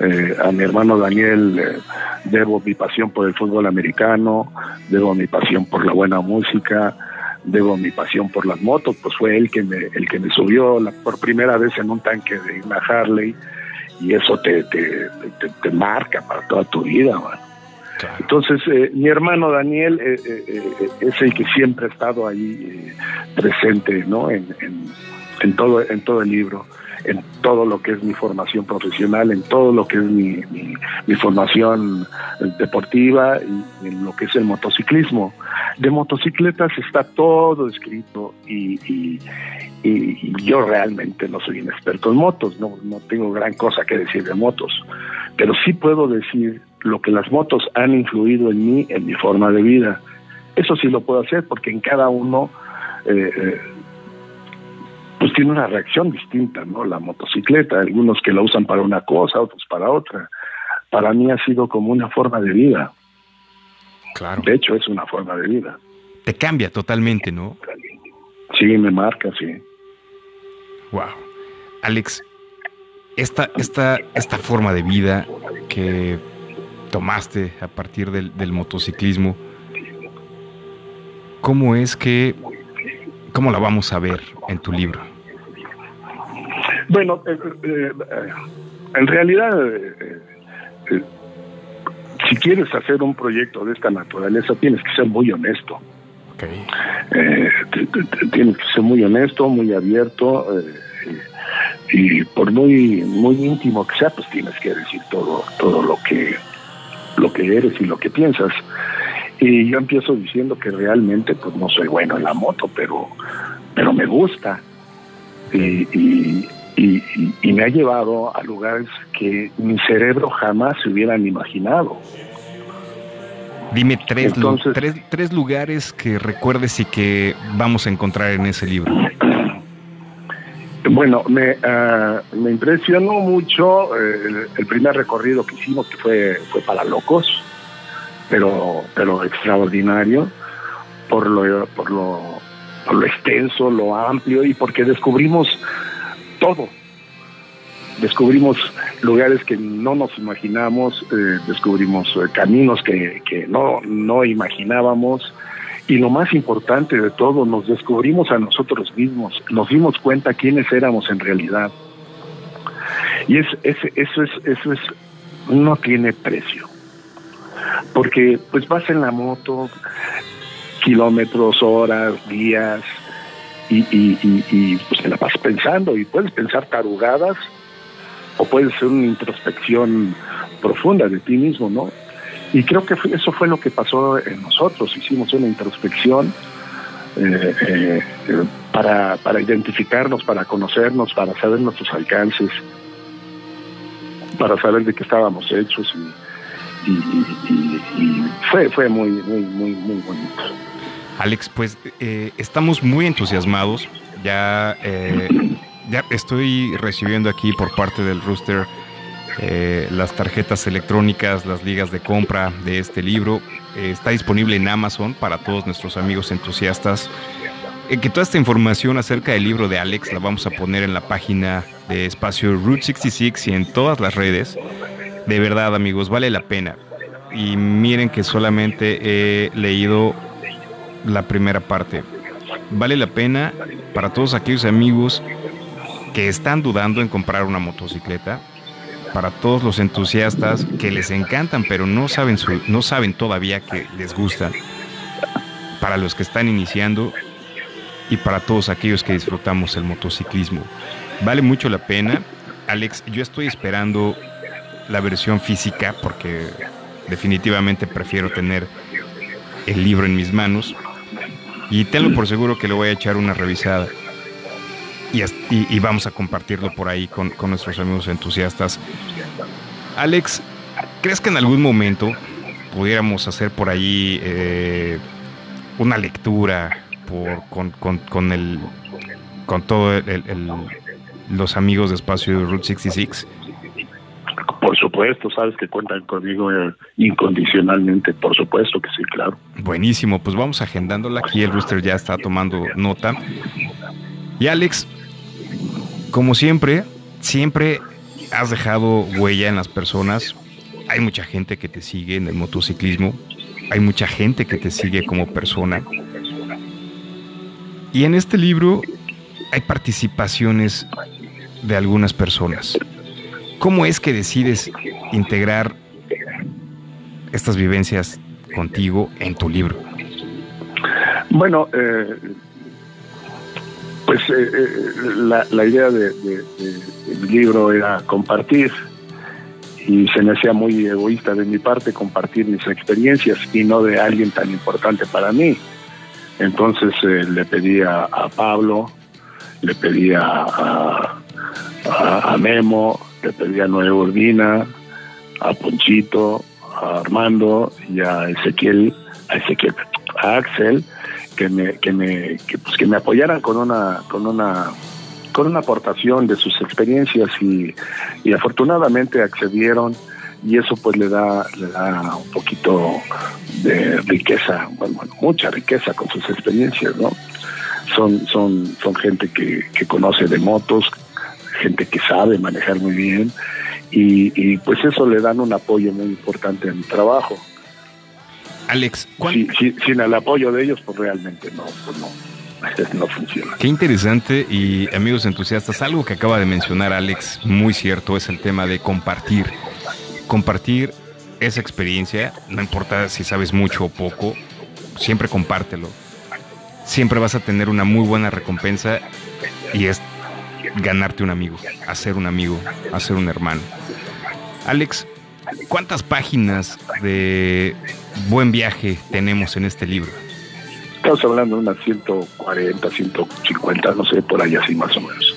Eh, a mi hermano Daniel eh, debo mi pasión por el fútbol americano, debo mi pasión por la buena música, debo mi pasión por las motos, pues fue él que me, el que me subió la- por primera vez en un tanque de una Harley y eso te, te, te, te marca para toda tu vida. Claro. Entonces, eh, mi hermano Daniel eh, eh, eh, es el que siempre ha estado ahí presente, ¿no? En, en, en todo, en todo el libro, en todo lo que es mi formación profesional, en todo lo que es mi, formación deportiva y en lo que es el motociclismo. De motocicletas está todo escrito y, yo realmente no soy un experto en motos, no, no tengo gran cosa que decir de motos, pero sí puedo decir lo que las motos han influido en mí, en mi forma de vida. Eso sí lo puedo hacer porque en cada uno eh, eh, pues tiene una reacción distinta, ¿no? La motocicleta, algunos que la usan para una cosa, otros para otra. Para mí ha sido como una forma de vida. Claro. De hecho, es una forma de vida. Te cambia totalmente, ¿no? Sí, me marca, sí. Wow. Alex, esta, esta, esta forma de vida que tomaste a partir del, del motociclismo, ¿cómo es que, cómo la vamos a ver en tu libro? Bueno, eh, eh, eh, en realidad, eh, si quieres hacer un proyecto de esta naturaleza, tienes que ser muy honesto. Ok. Te- te- te- tienes que ser muy honesto, muy abierto, y, y por muy muy íntimo que sea, pues tienes que decir todo todo lo que lo que eres y lo que piensas. Y yo empiezo diciendo que realmente pues no soy bueno en la moto, pero pero me gusta y, y, y- y- y me ha llevado a lugares que mi cerebro jamás se hubieran imaginado. Dime tres, lu- Entonces- tres, tres lugares que recuerdes y que vamos a encontrar en ese libro. Bueno, me, ah, me impresionó mucho eh, el, el primer recorrido que hicimos, que fue, fue para locos, pero, pero extraordinario, por lo, por, lo, por lo extenso, lo amplio y porque descubrimos todo. Descubrimos lugares que no nos imaginamos, eh, descubrimos eh, caminos que, que no, no imaginábamos, y lo más importante de todo, nos descubrimos a nosotros mismos, nos dimos cuenta quiénes éramos en realidad. Y es, es, eso es, eso es, no tiene precio. Porque pues vas en la moto, kilómetros, horas, días, y, y, pues te la vas pensando, y puedes pensar tarugadas, o puedes hacer una introspección profunda de ti mismo, ¿no? Y creo que eso fue lo que pasó en nosotros. Hicimos una introspección eh, eh, para, para identificarnos, para conocernos, para saber nuestros alcances, para saber de qué estábamos hechos. Y- y- y fue, fue muy, muy, muy, muy bonito. Alex, pues eh, estamos muy entusiasmados. Ya, eh, ya estoy recibiendo aquí por parte del Rooster eh, las tarjetas electrónicas, las ligas de compra de este libro. Está disponible en Amazon para todos nuestros amigos entusiastas. Que toda esta información acerca del libro de Alex la vamos a poner en la página de espacio Route 66 y en todas las redes. De verdad, amigos, vale la pena. Y miren que solamente he leído la primera parte. Vale la pena para todos aquellos amigos que están dudando en comprar una motocicleta, para todos los entusiastas que les encantan pero no saben no saben todavía que les gustan, para los que están iniciando y para todos aquellos que disfrutamos el motociclismo. Vale mucho la pena. Alex, yo estoy esperando la versión física porque definitivamente prefiero tener el libro en mis manos. Y tenlo por seguro que le voy a echar una revisada. Y, vamos a compartirlo por ahí con, nuestros amigos entusiastas. Alex, ¿crees que en algún momento pudiéramos hacer por ahí eh, una lectura por, con, con, el con todo los amigos de espacio Route 66? Por supuesto, sabes que cuentan conmigo eh, incondicionalmente, por supuesto que sí, claro. Buenísimo, pues vamos agendándola. Aquí el Rooster ya está tomando nota. Y Alex, como siempre, siempre has dejado huella en las personas. Hay mucha gente que te sigue en el motociclismo. Hay mucha gente que te sigue como persona. Y en este libro hay participaciones de algunas personas. ¿Cómo es que decides integrar estas vivencias contigo en tu libro? Bueno, eh, pues eh, eh, la, idea de, de- libro era compartir y se me hacía muy egoísta de mi parte compartir mis experiencias y no de alguien tan importante para mí. Entonces le pedí a, Pablo, le pedí a Memo, le pedí a Noé Urbina, a Ponchito, a Armando y a Ezequiel, a Ezequiel, a Axel, que me, que me, que, pues, que me apoyaran con una, con una, con una aportación de sus experiencias y, y afortunadamente accedieron y eso pues le da, le da un poquito de riqueza, bueno, bueno, mucha riqueza con sus experiencias, ¿no? Son, son, son gente que, que conoce de motos, gente que sabe manejar muy bien y, y pues eso le dan un apoyo muy importante a mi trabajo. Alex, ¿cuán- Si- si- sin el apoyo de ellos, pues realmente no, pues no, no funciona. qué interesante y amigos entusiastas, algo que acaba de mencionar Alex, muy cierto, es el tema de compartir. Compartir esa experiencia, no importa si sabes mucho o poco, siempre compártelo. Siempre vas a tener una muy buena recompensa y es ganarte un amigo, hacer un amigo, hacer un hermano. Alex, ¿cuántas páginas de buen viaje tenemos en este libro? Estamos hablando de unas 140, 150, no sé, por ahí así más o menos.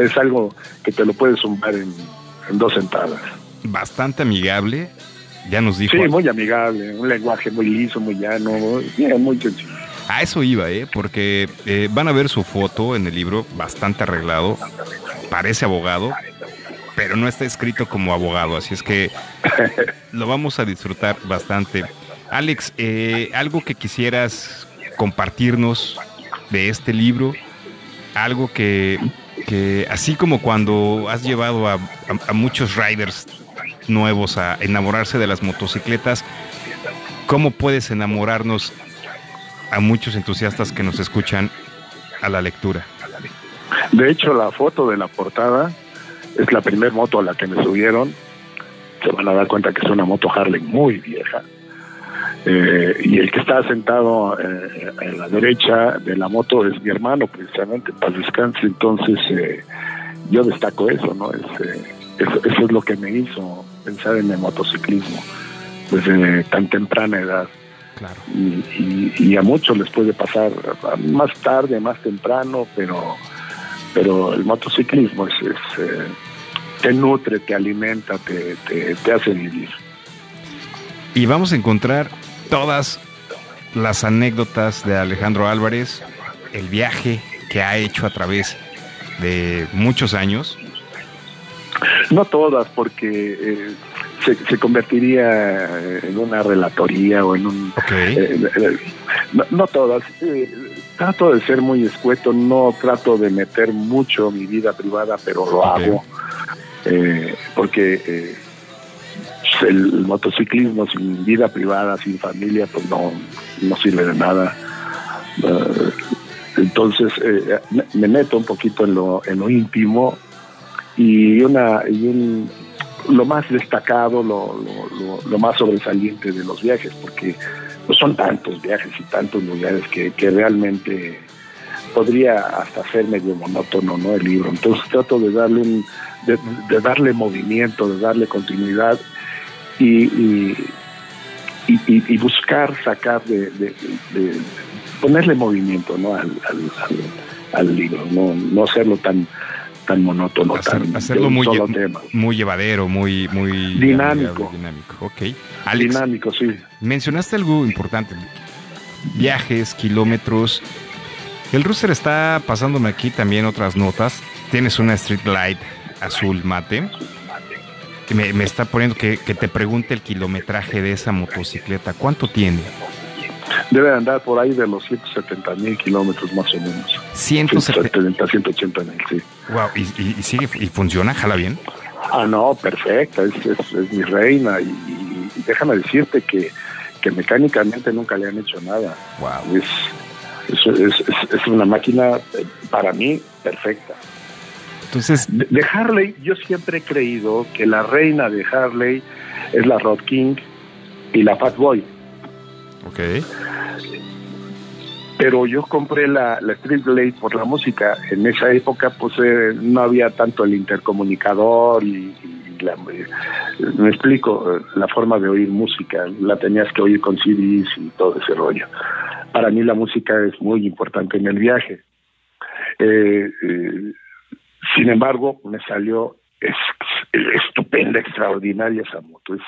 Es algo que te lo puedes sumar en, en dos sentadas. Bastante amigable, ya nos dijo. Sí, muy amigable, un lenguaje muy liso, muy llano, bien, muy sencillo. A eso iba, ¿eh? Porque eh, van a ver su foto en el libro, bastante arreglado, parece abogado, pero no está escrito como abogado, así es que lo vamos a disfrutar bastante. Alex, eh, algo que quisieras compartirnos de este libro, algo que, que así como cuando has llevado a, a- a muchos riders nuevos a enamorarse de las motocicletas, ¿cómo puedes enamorarnos a muchos entusiastas que nos escuchan a la lectura? De hecho, la foto de la portada es la primer moto a la que me subieron. Se van a dar cuenta que es una moto Harley muy vieja. Eh, y el que está sentado eh, en la derecha de la moto es mi hermano, precisamente, para descanse. Entonces, eh, yo destaco eso, ¿no? Eh, eso, eso es lo que me hizo pensar en el motociclismo desde tan temprana edad Claro. y, y- y a muchos les puede pasar más tarde, más temprano, pero pero el motociclismo es, es, eh, te nutre, te alimenta, te, te, te hace vivir. Y vamos a encontrar todas las anécdotas de Alejandro Álvarez, el viaje que ha hecho a través de muchos años. No todas, porque eh, se, se convertiría en una relatoría o en un... Eh, eh, no, no todas. eh, trato de ser muy escueto, no trato de meter mucho mi vida privada, pero lo hago. eh, porque eh, el motociclismo sin vida privada, sin familia, pues no, no sirve de nada. Eh, entonces eh, me meto un poquito en lo, en lo íntimo y una y un, lo más destacado, lo, lo, lo- más sobresaliente de los viajes, porque pues son tantos viajes y tantos lugares que, que realmente podría hasta ser medio monótono no el libro. Entonces trato de darle un de, de darle movimiento de darle continuidad y, y, buscar sacar de, de- de- ponerle movimiento ¿no? al, al- al- al libro, no, no hacerlo tan tan monótono, Hacer- tan de hacerlo muy, tema. muy llevadero, muy, muy Dinámico. dinámico. Ok. Alex, Dinámico, sí. mencionaste algo importante. Viajes, kilómetros. El Rooster está pasándome aquí también otras notas. Tienes una Street Light azul mate. Que me, me está poniendo que, que te pregunte el kilometraje de esa motocicleta. ¿Cuánto tiene? Debe andar por ahí de los 170 mil kilómetros más o menos. 170. 170, 180 mil, sí. Wow, ¿y, y- y sigue y funciona? ¿Jala bien? Ah, no, perfecta, es, es, es mi reina y, déjame decirte que, que mecánicamente nunca le han hecho nada. Wow. Es, es, es- es- es una máquina eh, para mí perfecta. Entonces, De, de Harley, yo siempre he creído que la reina de Harley es la Rod King y la Fat Boy. Ok. pero yo compré la, la Street Blade por la música. En esa época, pues eh, no había tanto el intercomunicador y, la- me explico, la forma de oír música, la tenías que oír con CDs y todo ese rollo. Para mí la música es muy importante en el viaje. Eh, eh, sin embargo, me salió es, estupenda, extraordinaria esa moto. Es,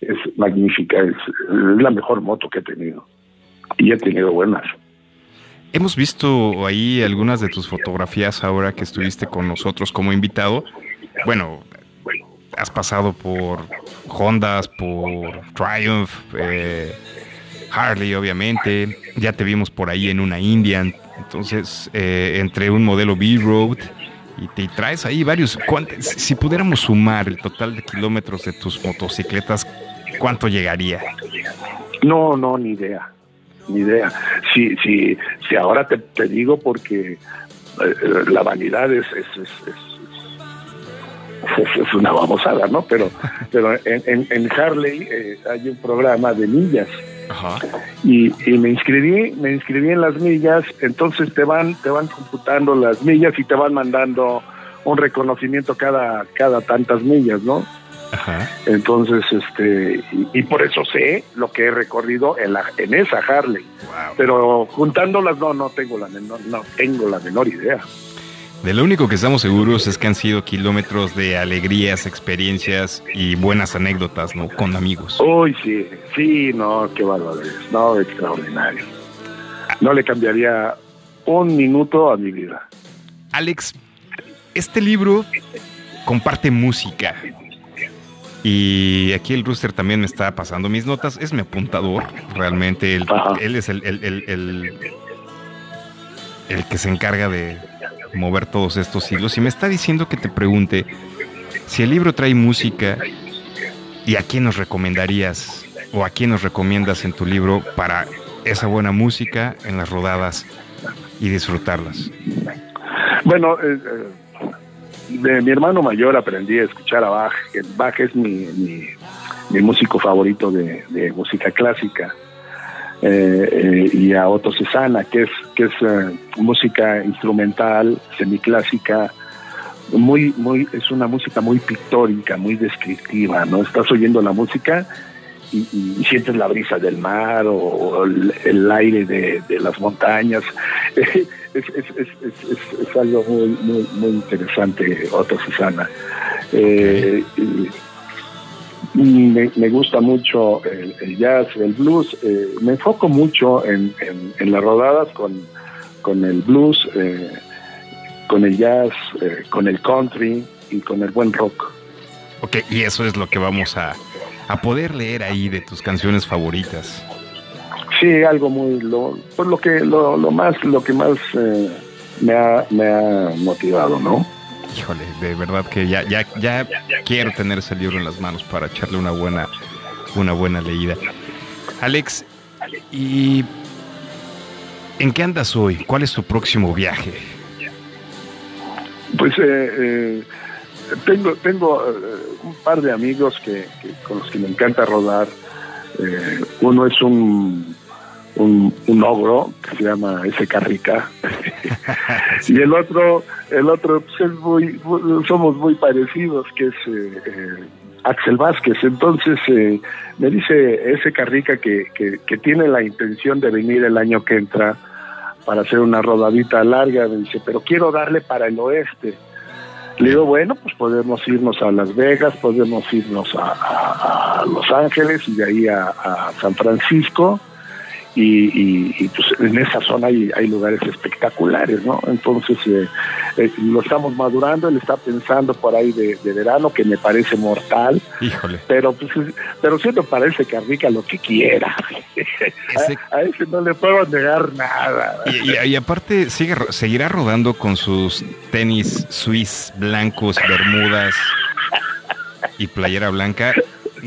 es magnífica, es, la mejor moto que he tenido. Y he tenido buenas. Hemos visto ahí algunas de tus fotografías ahora que estuviste con nosotros como invitado. Bueno, has pasado por Hondas, por Triumph, eh, Harley, obviamente. Ya te vimos por ahí en una Indian. Entonces, eh, entre un modelo B-Road y te traes ahí varios. ¿cuánto- Si pudiéramos sumar el total de kilómetros de tus motocicletas, ¿cuánto llegaría? No, no, ni idea. Ni idea. Si, si, si ahora te, te digo porque eh, la vanidad es, es, es, es- es- es una babosada, ¿no? Pero, pero en, en, en Harley eh, hay un programa de millas Ajá. y, y me inscribí, me inscribí en las millas, entonces te van, te van computando las millas y te van mandando un reconocimiento cada, cada tantas millas, ¿no? Ajá. Entonces, este, y, y por eso sé lo que he recorrido en la, en esa Harley. Wow. Pero juntándolas no, no tengo la menor, no tengo la menor idea. De lo único que estamos seguros es que han sido kilómetros de alegrías, experiencias y buenas anécdotas, ¿no? Con amigos. Uy, sí, sí, no, qué barbaridad, no, extraordinario. No le cambiaría un minuto a mi vida. Alex, este libro comparte música. Y aquí el Rooster también me está pasando mis notas. Es mi apuntador, realmente. Él, es el, el- el- el- el que se encarga de mover todos estos hilos. Y me está diciendo que te pregunte si el libro trae música y a quién nos recomendarías o a quién nos recomiendas en tu libro para esa buena música en las rodadas y disfrutarlas. Bueno, eh, eh, de mi hermano mayor aprendí a escuchar a Bach. Bach es mi, mi, músico favorito de, de música clásica. Eh, eh, y a Otto Cesana, que es, que es eh, música instrumental, semiclásica, muy, muy, es una música muy pictórica, muy descriptiva, ¿no? Estás oyendo la música y, y sientes la brisa del mar o, el, aire de, las montañas. Es, es, algo muy, muy, muy interesante, Otto Susana. Eh, me, me gusta mucho el, el jazz, el blues. eh, me enfoco mucho en, en, en las rodadas con, con el blues, eh, con el jazz, eh, con el country y con el buen rock. Ok, y eso es lo que vamos a, a poder leer ahí de tus canciones favoritas. Sí, algo muy lo, pues lo que lo, lo más lo que más eh, me ha me ha motivado, ¿no? Híjole, de verdad que ya, ya, ya quiero tener ese libro en las manos para echarle una buena, una buena leída. Alex, ¿y en qué andas hoy? ¿Cuál es tu próximo viaje? Pues eh, eh, tengo tengo eh, un par de amigos que, que- con los que me encanta rodar. Eh, uno es un, un un ogro que se llama ese Carrica y el otro el otro pues, es muy, muy- somos muy parecidos que es eh, eh, Axel Vázquez. Entonces eh, me dice ese Carrica que, que, que tiene la intención de venir el año que entra para hacer una rodadita larga, me dice, pero quiero darle para el oeste. Le digo, bueno, pues podemos irnos a Las Vegas, podemos irnos a, a- Los Ángeles y de ahí a San Francisco. Y, y- y, pues en esa zona hay, hay lugares espectaculares, ¿no? Entonces eh, eh, lo estamos madurando, él está pensando por ahí de, de verano, que me parece mortal, Híjole. pero pues pero me parece que Rica lo que quiera. Ese- a, a ese no le puedo negar nada. Y, y- y aparte sigue, seguirá rodando con sus tenis suiz blancos, bermudas y playera blanca.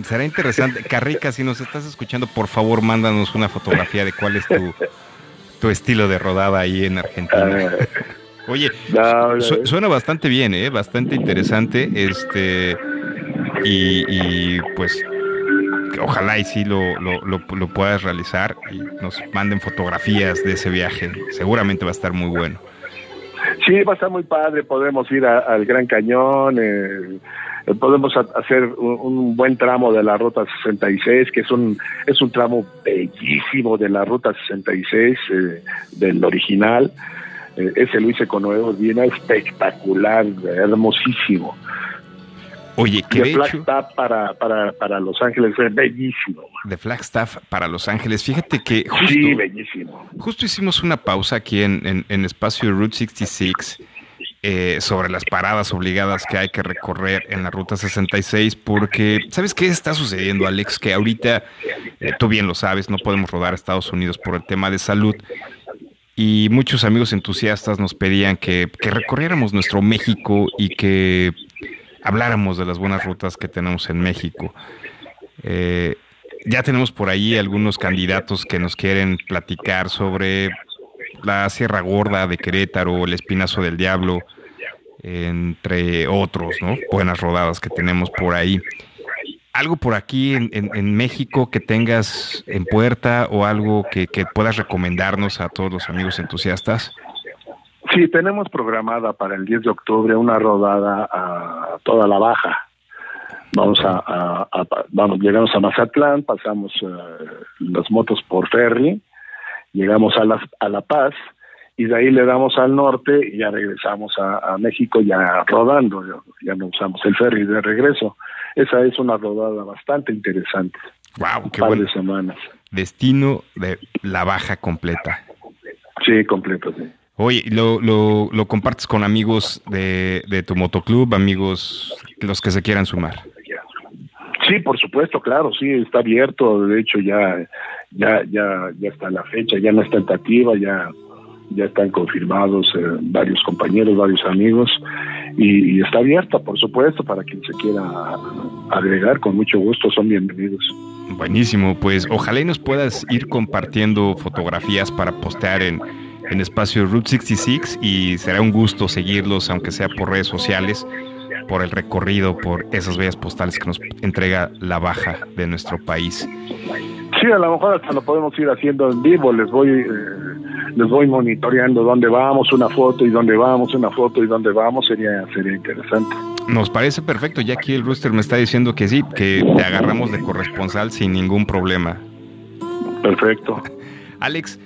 Será interesante. Carrica, si nos estás escuchando, por favor, mándanos una fotografía de cuál es tu, tu estilo de rodada ahí en Argentina. Oye, su- suena bastante bien, ¿eh? Bastante interesante. Este. Y, y, pues. Ojalá y sí lo, lo, lo- lo puedas realizar y nos manden fotografías de ese viaje. Seguramente va a estar muy bueno. Sí, va a estar muy padre. Podemos ir a- al Gran Cañón. eh, podemos ha- hacer un, buen tramo de la Ruta 66, que es un es un tramo bellísimo de la Ruta 66 eh, del original. Eh, ese lo hice con Nuevo Viena, espectacular, hermosísimo. Oye, que de Flagstaff para, para, para Los Ángeles es bellísimo. de Flagstaff para Los Ángeles, fíjate que justo, Sí, bellísimo. justo hicimos una pausa aquí en, en, en espacio Route 66 eh, sobre las paradas obligadas que hay que recorrer en la Ruta 66, porque, ¿sabes qué está sucediendo, Alex? Que ahorita, eh, tú bien lo sabes, no podemos rodar a Estados Unidos por el tema de salud. Y muchos amigos entusiastas nos pedían que, recorriéramos nuestro México y que habláramos de las buenas rutas que tenemos en México. Eh, ya tenemos por ahí algunos candidatos que nos quieren platicar sobre la Sierra Gorda de Querétaro, el Espinazo del Diablo, entre otros, ¿no? Buenas rodadas que tenemos por ahí. ¿Algo por aquí en, México que tengas en puerta o algo que, que puedas recomendarnos a todos los amigos entusiastas? Sí, tenemos programada para el 10 de octubre una rodada a toda la baja. Vamos a, a- a- vamos, llegamos a Mazatlán, pasamos eh, las motos por ferry, llegamos a la, a la Paz y de ahí le damos al norte y ya regresamos a, a México ya rodando, ya, ya no usamos el ferry de regreso. Esa es una rodada bastante interesante, ¡Wow! un ¡Qué par bueno! de semanas. Destino de la baja completa. Sí, completo, sí. Oye, ¿lo, lo, lo compartes con amigos de, de tu motoclub, amigos los que se quieran sumar? Sí, por supuesto, claro, sí, está abierto, de hecho ya ya ya ya está la fecha, ya no es tentativa, ya ya están confirmados eh, varios compañeros, varios amigos y, está abierta, por supuesto, para quien se quiera agregar, con mucho gusto son bienvenidos. Buenísimo, pues ojalá y nos puedas ir compartiendo fotografías para postear en, en espacio Route 66 y será un gusto seguirlos, aunque sea por redes sociales, por el recorrido, por esas bellas postales que nos entrega la baja de nuestro país. Sí, a lo mejor hasta lo podemos ir haciendo en vivo, les voy eh, les voy monitoreando dónde vamos, una foto y dónde vamos, una foto y dónde vamos, sería sería interesante. Nos parece perfecto, ya aquí el rooster me está diciendo que sí, que te agarramos de corresponsal sin ningún problema. Perfecto. Alex,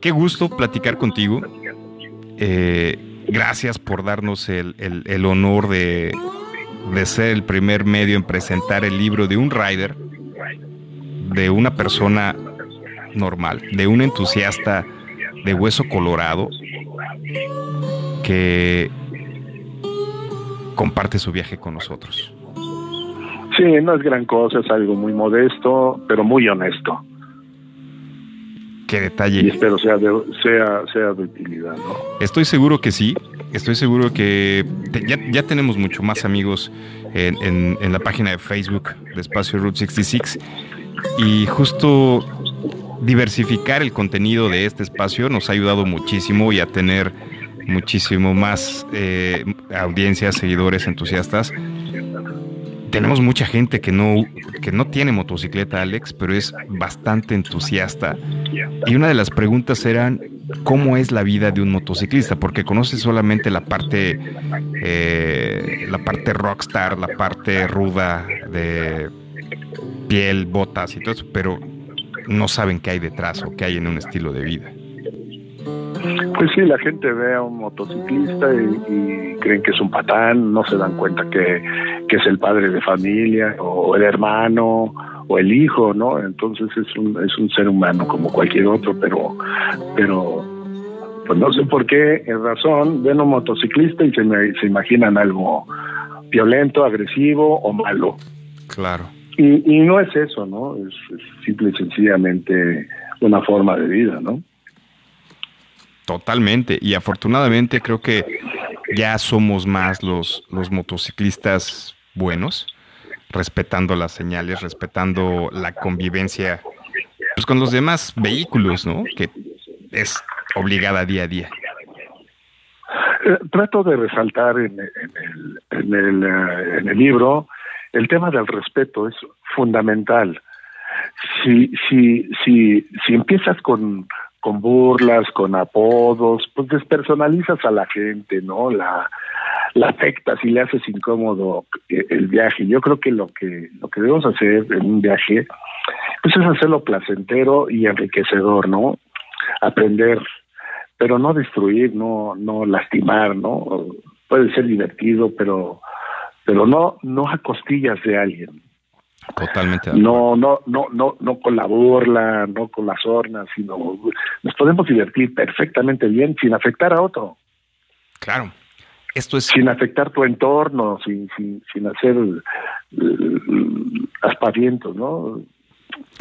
qué gusto platicar contigo. Eh, gracias por darnos el, el- el honor de, de ser el primer medio en presentar el libro de un rider, de una persona normal, de un entusiasta de hueso colorado que comparte su viaje con nosotros. Sí, no es gran cosa, es algo muy modesto, pero muy honesto. Qué Y detalle. espero sea de, sea, sea de utilidad, ¿no? Estoy seguro que sí. Estoy seguro que te- ya, ya tenemos mucho más amigos en, en- en la página de Facebook de Espacio Route 66. Y justo diversificar el contenido de este espacio nos ha ayudado muchísimo y a tener muchísimo más eh, audiencias, seguidores, entusiastas. Tenemos mucha gente que no, que no tiene motocicleta, Alex, pero es bastante entusiasta. Y una de las preguntas eran, cómo es la vida de un motociclista, porque conoces solamente la parte, eh, la parte rockstar, la parte ruda de piel, botas y todo eso, pero no saben qué hay detrás o qué hay en un estilo de vida. Pues sí, la gente ve a un motociclista y, creen que es un patán, no se dan cuenta que, que, es el padre de familia o el hermano o el hijo, ¿no? Entonces es un, es un ser humano como cualquier otro, pero, pero pues no sé por qué, en razón, ven a un motociclista y se, me, se imaginan algo violento, agresivo o malo. Claro. Y, y no es eso, ¿no? Es, es simple y sencillamente una forma de vida, ¿no? Totalmente. Y afortunadamente creo que ya somos más los, los motociclistas buenos, respetando las señales, respetando la convivencia pues, con los demás vehículos, ¿no? Que es obligada día a día. Eh, trato de resaltar en, el, en, el, eh, en el libro el tema del respeto, es fundamental. Si, si, si, si empiezas con, con burlas, con apodos, pues despersonalizas a la gente, ¿no? La, la afectas y le haces incómodo eh, el viaje. Yo creo que lo que lo que debemos hacer en un viaje pues es hacerlo placentero y enriquecedor, ¿no? Aprender, pero no destruir, no no lastimar, ¿no? Puede ser divertido, pero pero no no a costillas de alguien. Totalmente. No, no, no, no, no con la burla, no con las hornas, sino nos podemos divertir perfectamente bien sin afectar a otro. Claro. Esto es sin afectar tu entorno, sin, sin, sin hacer uh, aspavientos, ¿no?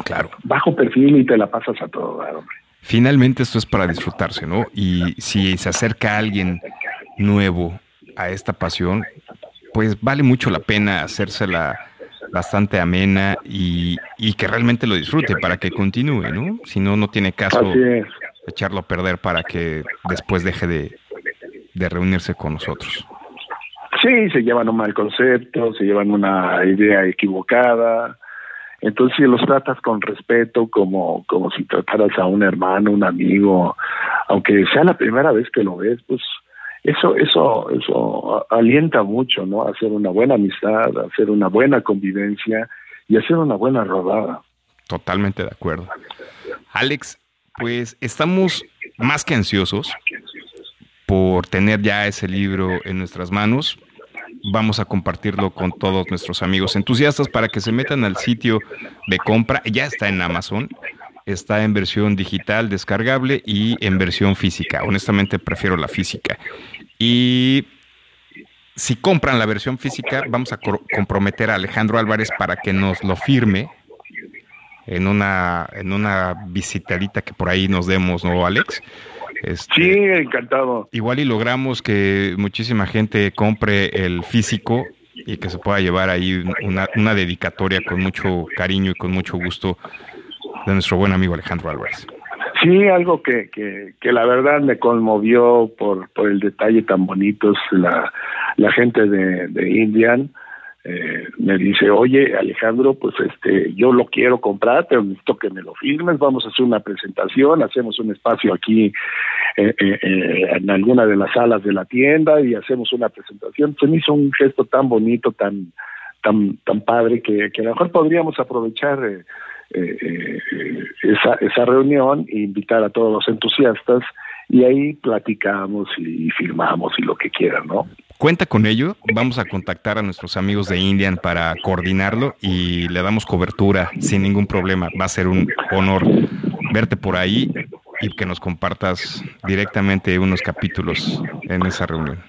Claro. Bajo perfil y te la pasas a todo, hombre. Finalmente esto es para disfrutarse, ¿no? Y si se acerca alguien nuevo a esta pasión, pues vale mucho la pena hacérsela bastante amena y, y, que realmente lo disfrute para que continúe, ¿no? Si no, no tiene caso echarlo a perder para que después deje de, de reunirse con nosotros. Sí, se llevan un mal concepto, se llevan una idea equivocada. Entonces, si los tratas con respeto, como, como si trataras a un hermano, un amigo, aunque sea la primera vez que lo ves, pues eso, eso, eso alienta mucho, ¿no? hacer una buena amistad, hacer una buena convivencia y hacer una buena rodada. Totalmente de acuerdo. Alex, pues estamos más que ansiosos por tener ya ese libro en nuestras manos. Vamos a compartirlo con todos nuestros amigos entusiastas para que se metan al sitio de compra. Ya está en Amazon está en versión digital descargable y en versión física. Honestamente prefiero la física. Y si compran la versión física, vamos a comprometer a Alejandro Álvarez para que nos lo firme en una, en una visitadita que por ahí nos demos, ¿no, Alex? Este, sí, encantado. Igual y logramos que muchísima gente compre el físico y que se pueda llevar ahí una, una dedicatoria con mucho cariño y con mucho gusto de nuestro buen amigo Alejandro Álvarez. Sí, algo que, que, que la verdad me conmovió por, por el detalle tan bonito la, la gente de, de Indian. Eh, me dice, oye Alejandro, pues este, yo lo quiero comprar, pero necesito que me lo firmes, vamos a hacer una presentación, hacemos un espacio aquí eh, eh, eh en alguna de las salas de la tienda y hacemos una presentación. Se me hizo un gesto tan bonito, tan, tan, tan padre que, que a lo mejor podríamos aprovechar eh, eh, esa, esa reunión e invitar a todos los entusiastas y ahí platicamos y firmamos y lo que quieran, ¿no? Cuenta con ello, vamos a contactar a nuestros amigos de Indian para coordinarlo y le damos cobertura sin ningún problema. Va a ser un honor verte por ahí y que nos compartas directamente unos capítulos en esa reunión.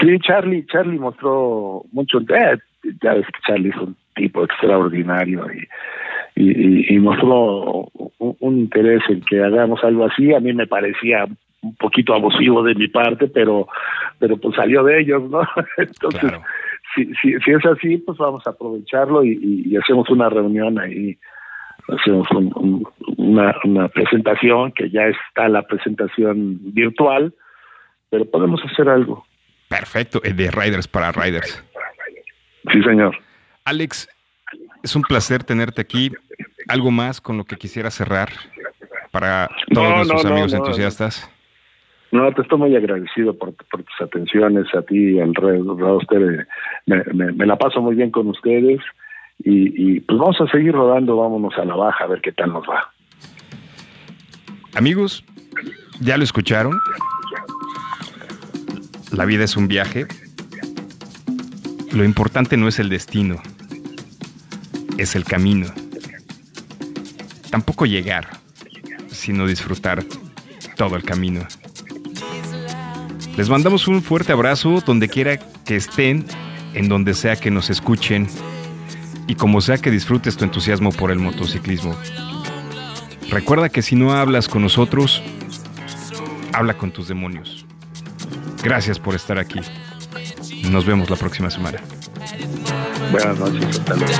Sí, Charlie, Charlie mostró mucho, eh, ya ves que Charlie es un tipo extraordinario y y, y, mostró un, interés en que hagamos algo así. A mí me parecía un poquito abusivo de mi parte, pero, pero pues salió de ellos, ¿no? Entonces, si, si, si, es así, pues vamos a aprovecharlo y, y hacemos una reunión ahí, hacemos una, una presentación, que ya está la presentación virtual, pero podemos hacer algo. Perfecto, de Riders para Riders. Sí, señor. Alex, es un placer tenerte aquí. ¿Algo más con lo que quisiera cerrar para todos nuestros amigos entusiastas. No, te estoy muy agradecido por, por tus atenciones a ti, al roster. Me, me, me, la paso muy bien con ustedes y, y pues vamos a seguir rodando, vámonos a la baja a ver qué tal nos va. Amigos, ya lo escucharon. La vida es un viaje. Lo importante no es el destino, es el camino. Tampoco llegar, sino disfrutar todo el camino. Les mandamos un fuerte abrazo donde quiera que estén, en donde sea que nos escuchen y como sea que disfrutes tu entusiasmo por el motociclismo. Recuerda que si no hablas con nosotros, habla con tus demonios. Gracias por estar aquí. Nos vemos la próxima semana. Buenas noches, hasta luego.